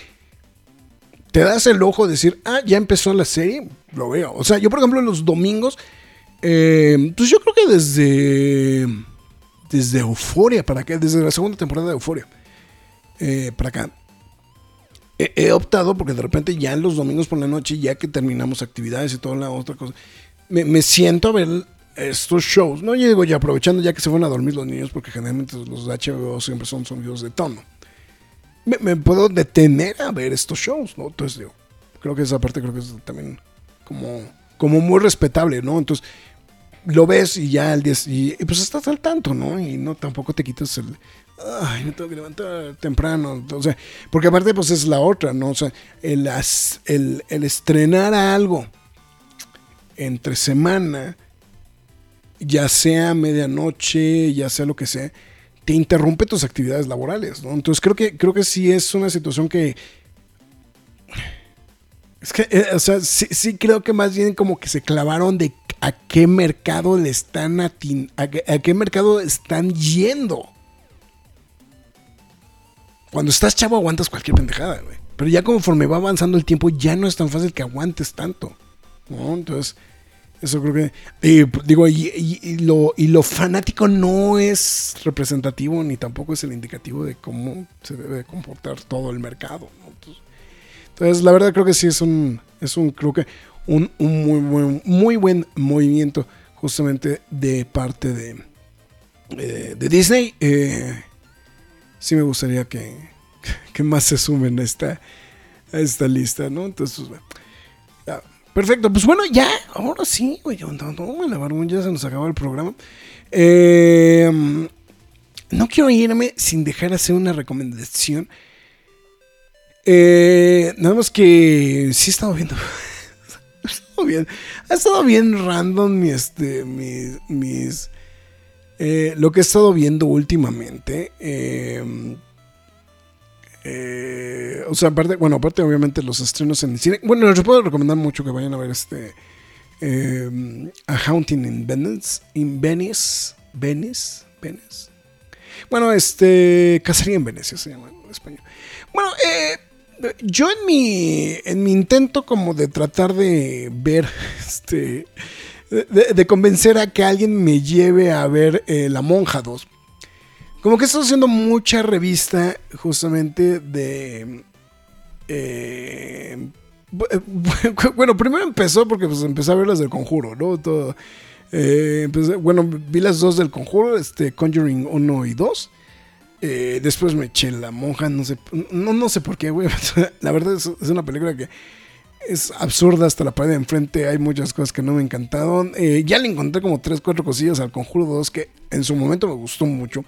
Te das el ojo de decir, ah, ya empezó la serie, lo veo. O sea, yo por ejemplo los domingos, eh, pues yo creo que desde, desde Euforia para acá, desde la segunda temporada de Euforia, eh, para acá, he, optado porque de repente ya en los domingos por la noche, ya que terminamos actividades y toda la otra cosa, me, siento a ver estos shows. No, yo digo ya aprovechando ya que se van a dormir los niños, porque generalmente los HBO siempre son sonidos de tono. Me, puedo detener a ver estos shows, ¿no? Entonces digo, Creo que esa parte creo que es también como, como muy respetable, ¿no? Entonces, lo ves y ya al día y, y pues estás al tanto, ¿no? Y no tampoco te quitas el ay, me tengo que levantar temprano, o sea, porque aparte pues es la otra, ¿no? O sea, el, as- el, estrenar algo entre semana, ya sea medianoche, ya sea lo que sea, te interrumpe tus actividades laborales, ¿no? Entonces creo que, creo que sí es una situación que... Es que, eh, o sea, sí, creo que más bien como que se clavaron de a qué mercado le están atin- a, a qué mercado están yendo. Cuando estás chavo aguantas cualquier pendejada, güey. Pero ya conforme va avanzando el tiempo ya no es tan fácil que aguantes tanto. ¿no? Entonces, eso creo que... y, p- digo, y, lo, y lo fanático no es representativo ni tampoco es el indicativo de cómo se debe comportar todo el mercado. entonces, la verdad creo que sí es un, es un creo que un, un muy, buen, muy buen movimiento justamente de parte de, eh, de Disney. Eh, sí me gustaría que, *laughs* que más se sumen a esta, a esta lista, ¿no? Entonces, pues, bueno. Perfecto, pues bueno, ya, ahora sí, güey, la barbón, ya se nos acabó el programa. Eh, no quiero irme sin dejar hacer una recomendación. Eh, nada más que sí he estado viendo. *laughs* ha estado bien. Ha estado bien random mi, este, mis. mis eh, lo que he estado viendo últimamente. eh, eh, o sea, aparte, bueno, aparte obviamente los estrenos en el cine. Bueno, les puedo recomendar mucho que vayan a ver este eh, A Haunting in Venice, in Venice, Venice, Venice. Bueno, este Cacería en Venecia se llama en español. Bueno, yo en mi en mi intento como de tratar de ver *laughs* este de, convencer a que alguien me lleve a ver eh, La Monja 2. Como que estoy haciendo mucha revista justamente de... eh, bu- *laughs* bueno, primero empezó porque pues empecé a ver las del conjuro, ¿no? Todo, eh, empecé- bueno, vi las dos del conjuro, este, Conjuring 1 y 2. Eh, después me eché La Monja, no sé, no, no sé por qué, güey. *laughs* La verdad es, es una película que es absurda hasta la pared de enfrente. Hay muchas cosas que no me encantaron. Eh, ya le encontré como 3, 4 cosillas al Conjuro 2 que en su momento me gustó mucho.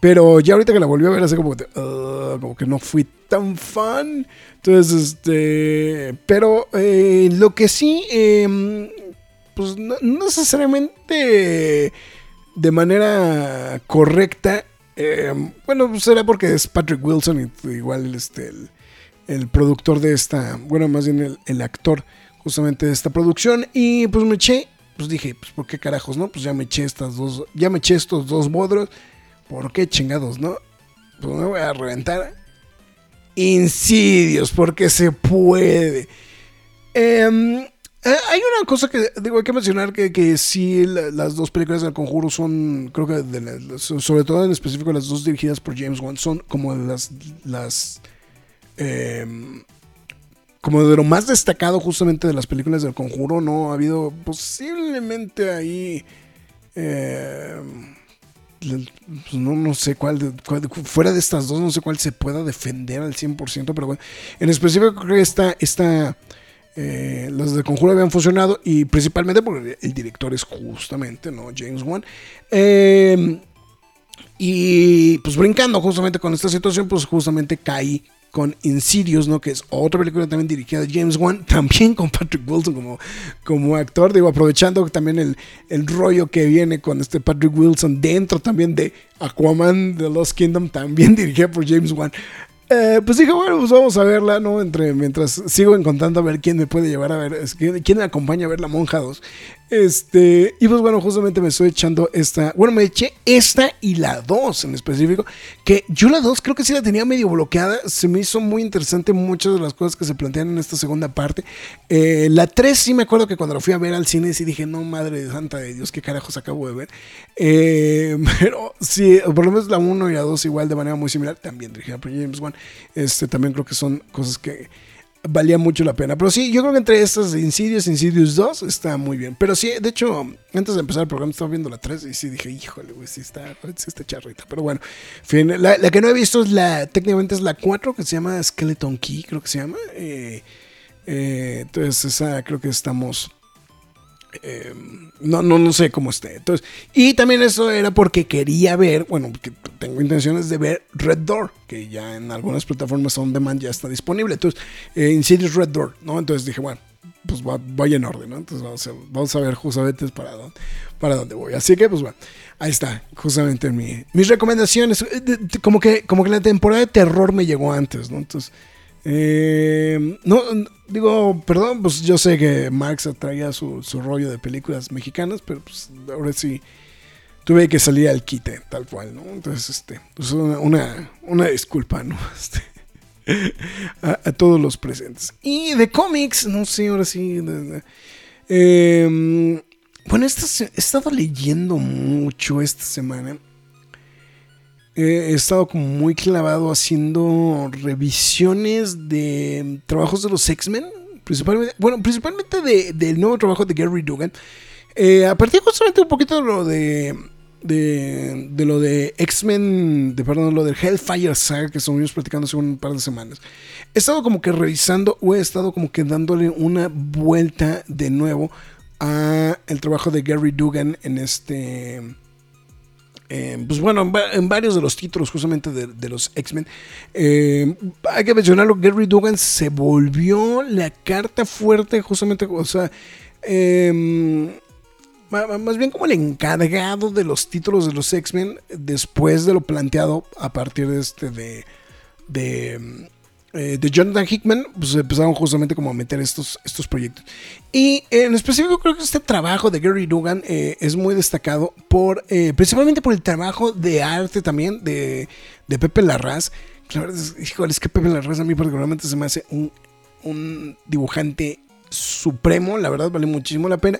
Pero ya ahorita que la volví a ver, así como, que, "Ugh", como que no fui tan fan. Entonces, este. Pero eh, lo que sí, eh, pues no, necesariamente de manera correcta. eh, bueno, será porque es Patrick Wilson y igual este, el, el productor de esta, bueno, más bien el, actor justamente de esta producción. Y pues me eché, pues dije, pues por qué carajos, ¿no? Pues ya me eché estas dos, ya me eché estos dos bodros. ¿Por qué chingados, no? Pues me voy a reventar. Insidios, porque se puede. Em, eh, hay una cosa que digo, hay que mencionar que, que sí, la- las dos películas del conjuro son, creo que sobre todo en específico las dos dirigidas por James Wan, son como las, las em, como de lo más destacado justamente de las películas del conjuro, ¿no? Ha habido posiblemente ahí... em, pues no, no sé cuál, fuera de estas dos, no sé cuál se pueda defender al 100%, pero bueno, en específico creo que esta, esta eh, las de Conjuro habían funcionado y principalmente porque el director es justamente, ¿no? James Wan. Eh, y pues brincando justamente con esta situación, pues justamente caí con Insidious, ¿no? Que es otra película también dirigida de James Wan, *laughs* también con Patrick Wilson como, como actor, digo, aprovechando también el, el rollo que viene con este Patrick Wilson dentro también de Aquaman The Lost Kingdom, también *laughs* dirigida por James Wan. Eh, pues dije, bueno, pues vamos a verla, ¿no? Mientras sigo encontrando a ver quién me puede llevar a ver, quién me acompaña a ver La Monja 2. Este, y pues bueno, justamente me estoy echando esta, bueno, me eché esta y la 2 en específico, que yo la 2 creo que sí la tenía medio bloqueada, se me hizo muy interesante muchas de las cosas que se plantean en esta segunda parte. Eh, la 3 sí me acuerdo que cuando la fui a ver al cine sí dije, no, madre de santa de Dios, qué carajos acabo de ver. Eh, *laughs* pero sí, por lo menos la 1 y la 2 igual de manera muy similar, también dirigida por James Wan. Este, también creo que son cosas que valía mucho la pena. Pero sí, yo creo que entre estas Insidious, Insidious 2 está muy bien. Pero sí, de hecho, antes de empezar el programa estaba viendo la 3 y sí dije, híjole, güey, sí está, sí está charrita. Pero bueno, en fin, la, la que no he visto es la, técnicamente es la 4 que se llama Skeleton Key, creo que se llama. Eh, Eh, entonces, esa creo que estamos. Eh, no, no, no sé cómo esté. Entonces, y también eso era porque quería ver, bueno, que tengo intenciones de ver Red Door, que ya en algunas plataformas on demand ya está disponible. Entonces, eh, Insidious Red Door, ¿no? Entonces dije, bueno, pues va- en orden, ¿no? Entonces vamos a, vamos a ver justamente para dónde, para dónde voy. Así que, pues bueno, ahí está, justamente mi, mis recomendaciones. Eh, Como que, como que la temporada de terror me llegó antes, ¿no? Entonces, eh, no, digo, perdón, pues yo sé que Max traía su, su rollo de películas mexicanas, pero pues ahora sí tuve que salir al quite, tal cual, ¿no? Entonces, este, pues una, una, disculpa, ¿no? *laughs* Este, a, todos los presentes. Y de cómics, no sé, ahora sí. eh, bueno, he estado leyendo mucho esta semana. He estado como muy clavado haciendo revisiones de trabajos de los X-Men. Principalmente, bueno, principalmente de- del nuevo trabajo de Gary Dugan. Eh, a partir justamente un poquito de lo de. De, de lo de X-Men, de perdón, lo del Hellfire Saga que estuvimos platicando hace un par de semanas. He estado como que revisando o he estado como que dándole una vuelta de nuevo a el trabajo de Gary Dugan en este. Eh, pues bueno, en, va- en varios de los títulos justamente de, los X-Men. Eh, hay que mencionarlo, Gary Dugan se volvió la carta fuerte justamente, o sea, ma- más bien como el encargado de los títulos de los X-Men después de lo planteado a partir de este de de, eh, de Jonathan Hickman, pues empezaron justamente como a meter estos, estos proyectos. Y en específico creo que este trabajo de Gary Dugan eh, es muy destacado por, eh, principalmente por el trabajo de arte también de, de Pepe Larraz. La verdad es, híjole, es que Pepe Larraz a mí particularmente se me hace un, un dibujante supremo, la verdad vale muchísimo la pena.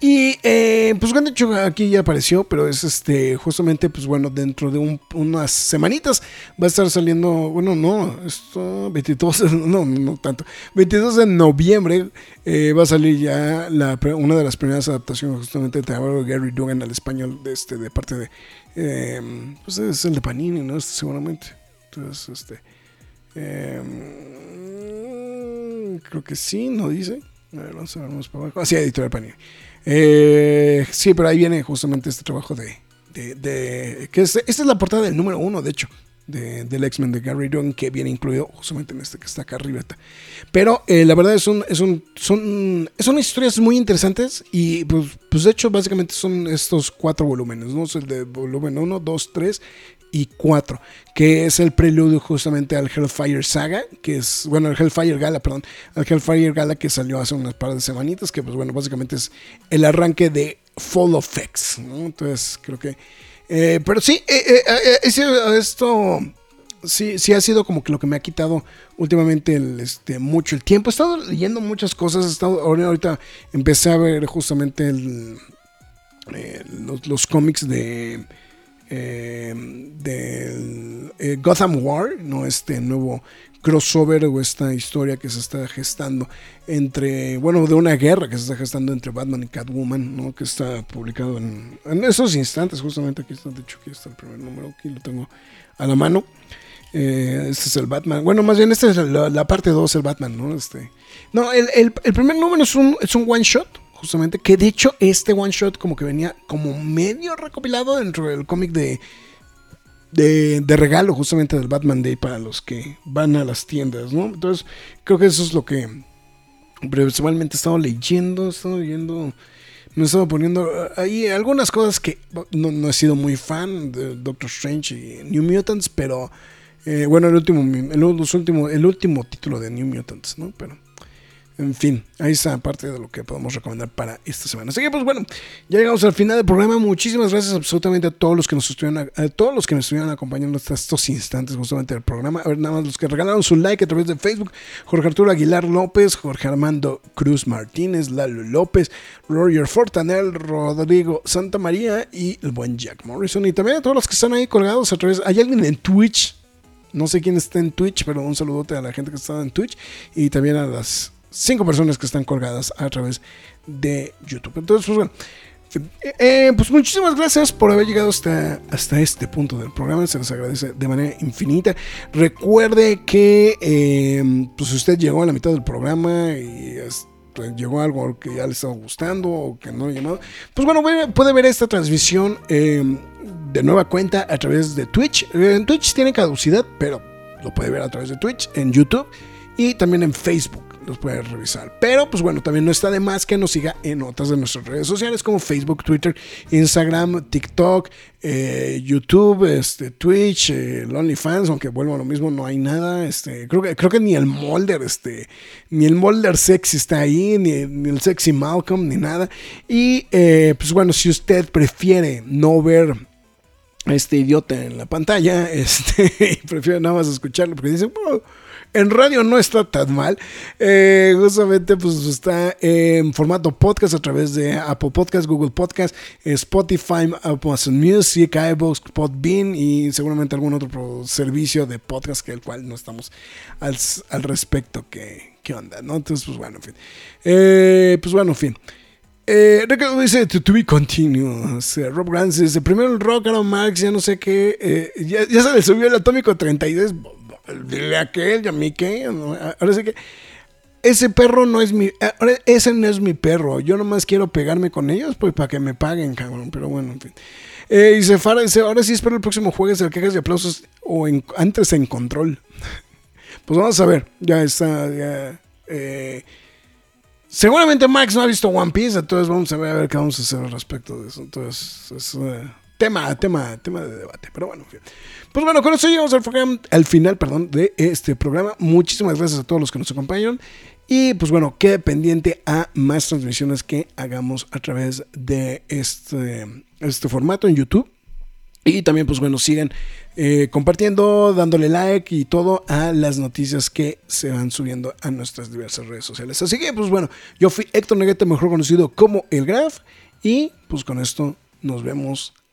Y eh, pues hecho aquí ya apareció, pero es este justamente pues bueno, dentro de un- unas semanitas va a estar saliendo, bueno, no, esto 22, *laughs* no, no tanto, 22 de noviembre eh, va a salir ya la, una de las primeras adaptaciones justamente de trabajo de Gary Dugan al español de este de parte de eh, pues es el de Panini, ¿no? Seguramente. Entonces, este eh, creo que sí, no dice. A ver, vamos a ver más para abajo. Ah, sí, editorial Panini. Eh, sí, pero ahí viene justamente este trabajo de. de, que es, esta es la portada del número uno, de hecho, de- del X-Men de Gary Dunn, que viene incluido justamente en este que está acá arriba. Pero eh, la verdad es un, es un, son, son historias muy interesantes y pues, pues de hecho básicamente son estos cuatro volúmenes, ¿no? El de volumen 1, 2, 3 y 4, que es el preludio justamente al Hellfire Saga, que es, bueno, el Hellfire Gala, perdón, al Hellfire Gala que salió hace unas par de semanitas, que pues bueno, básicamente es el arranque de Fall of X. Entonces creo que... eh, pero sí, eh, eh, esto sí, sí ha sido como que lo que me ha quitado últimamente este, mucho el tiempo. He estado leyendo muchas cosas, he estado, ahorita empecé a ver justamente los cómics de eh, del eh, Gotham War, no este nuevo crossover o esta historia que se está gestando entre, bueno, de una guerra que se está gestando entre Batman y Catwoman, ¿no? que está publicado en, en esos instantes, justamente aquí está, de hecho aquí está el primer número, aquí lo tengo a la mano. Eh, este es el Batman. Bueno, más bien, esta es la, parte 2, el Batman, ¿no? Este, no, el, el- el primer número es un, es un one shot, justamente. Que de hecho, este one shot, como que venía como medio recopilado dentro del cómic de, de, regalo, justamente del Batman Day para los que van a las tiendas, ¿no? Entonces, creo que eso es lo que principalmente he estado leyendo, he estado leyendo. Me he estado poniendo eh, ahí algunas cosas que no, no he sido muy fan de Doctor Strange y New Mutants, pero eh, bueno, el último, el, último, el último título de New Mutants, ¿no? Pero, en fin, ahí está parte de lo que podemos recomendar para esta semana. Así que, pues bueno, ya llegamos al final del programa. Muchísimas gracias absolutamente a todos los que nos estuvieron, a, todos los que nos estuvieron acompañando hasta estos instantes justamente del programa. A ver, nada más los que regalaron su like a través de Facebook: Jorge Arturo Aguilar López, Jorge Armando Cruz Martínez, Lalo López, Roger Fortanel, Rodrigo Santa María y el buen Jack Morrison. Y también a todos los que están ahí colgados a través. Hay alguien en Twitch. No sé quién está en Twitch, pero un saludote a la gente que está en Twitch y también a las cinco personas que están colgadas a través de YouTube. Entonces, pues bueno, Eh, pues muchísimas gracias por haber llegado hasta, hasta este punto del programa. Se les agradece de manera infinita. Recuerde que eh, pues usted llegó a la mitad del programa y este, llegó algo que ya le estaba gustando o que no le llamado. Pues bueno, puede ver esta transmisión eh, de nueva cuenta a través de Twitch. En Twitch tiene caducidad, pero lo puede ver a través de Twitch, en YouTube y también en Facebook los puede revisar. Pero pues bueno, también no está de más que nos siga en otras de nuestras redes sociales como Facebook, Twitter, Instagram, TikTok, eh, YouTube, este, Twitch, eh, OnlyFans, aunque vuelvo a lo mismo, no hay nada. Este, creo que, creo que ni el molder, este, ni el molder sexy está ahí, ni, el sexy Malcolm, ni nada. Y eh, pues bueno, si usted prefiere no ver este idiota en la pantalla, *laughs* este, prefiere nada más escucharlo porque dice, en radio no está tan mal. Eh, justamente pues está en formato podcast a través de Apple Podcast, Google Podcast, Spotify, Amazon Music, iVoox, Podbean y seguramente algún otro servicio de podcast que el cual no estamos al, respecto que, onda, ¿no? Entonces, pues bueno, en fin. Eh, pues bueno, en fin. Eh, dice to, be continued. Rob Grant dice: primero el rock, ahora Marx, ya no sé qué. Eh, ya, ya, se le subió el atómico 32 dile a aquel y a mí qué. Ahora sí que ese perro no es mi. ese no es mi perro. Yo nomás quiero pegarme con ellos, pues para que me paguen, cabrón. Pero bueno, en fin. Eh, y se Fara dice: Ahora sí espero el próximo jueves de quejas y aplausos o antes en control. *laughs* pues vamos a ver. Ya está. Ya, eh, seguramente Max no ha visto One Piece, entonces vamos a ver, a ver qué vamos a hacer al respecto de eso. Entonces, es uh, tema, tema, tema de debate. Pero bueno. Pues bueno, con eso llegamos al, final perdón, de este programa. Muchísimas gracias a todos los que nos acompañan. Y pues bueno, quede pendiente a más transmisiones que hagamos a través de este, este formato en YouTube. Y también, pues bueno, sigan eh, compartiendo, dándole like y todo a las noticias que se van subiendo a nuestras diversas redes sociales. Así que, pues bueno, yo fui Héctor Neguete, mejor conocido como El Graf. Y pues con esto nos vemos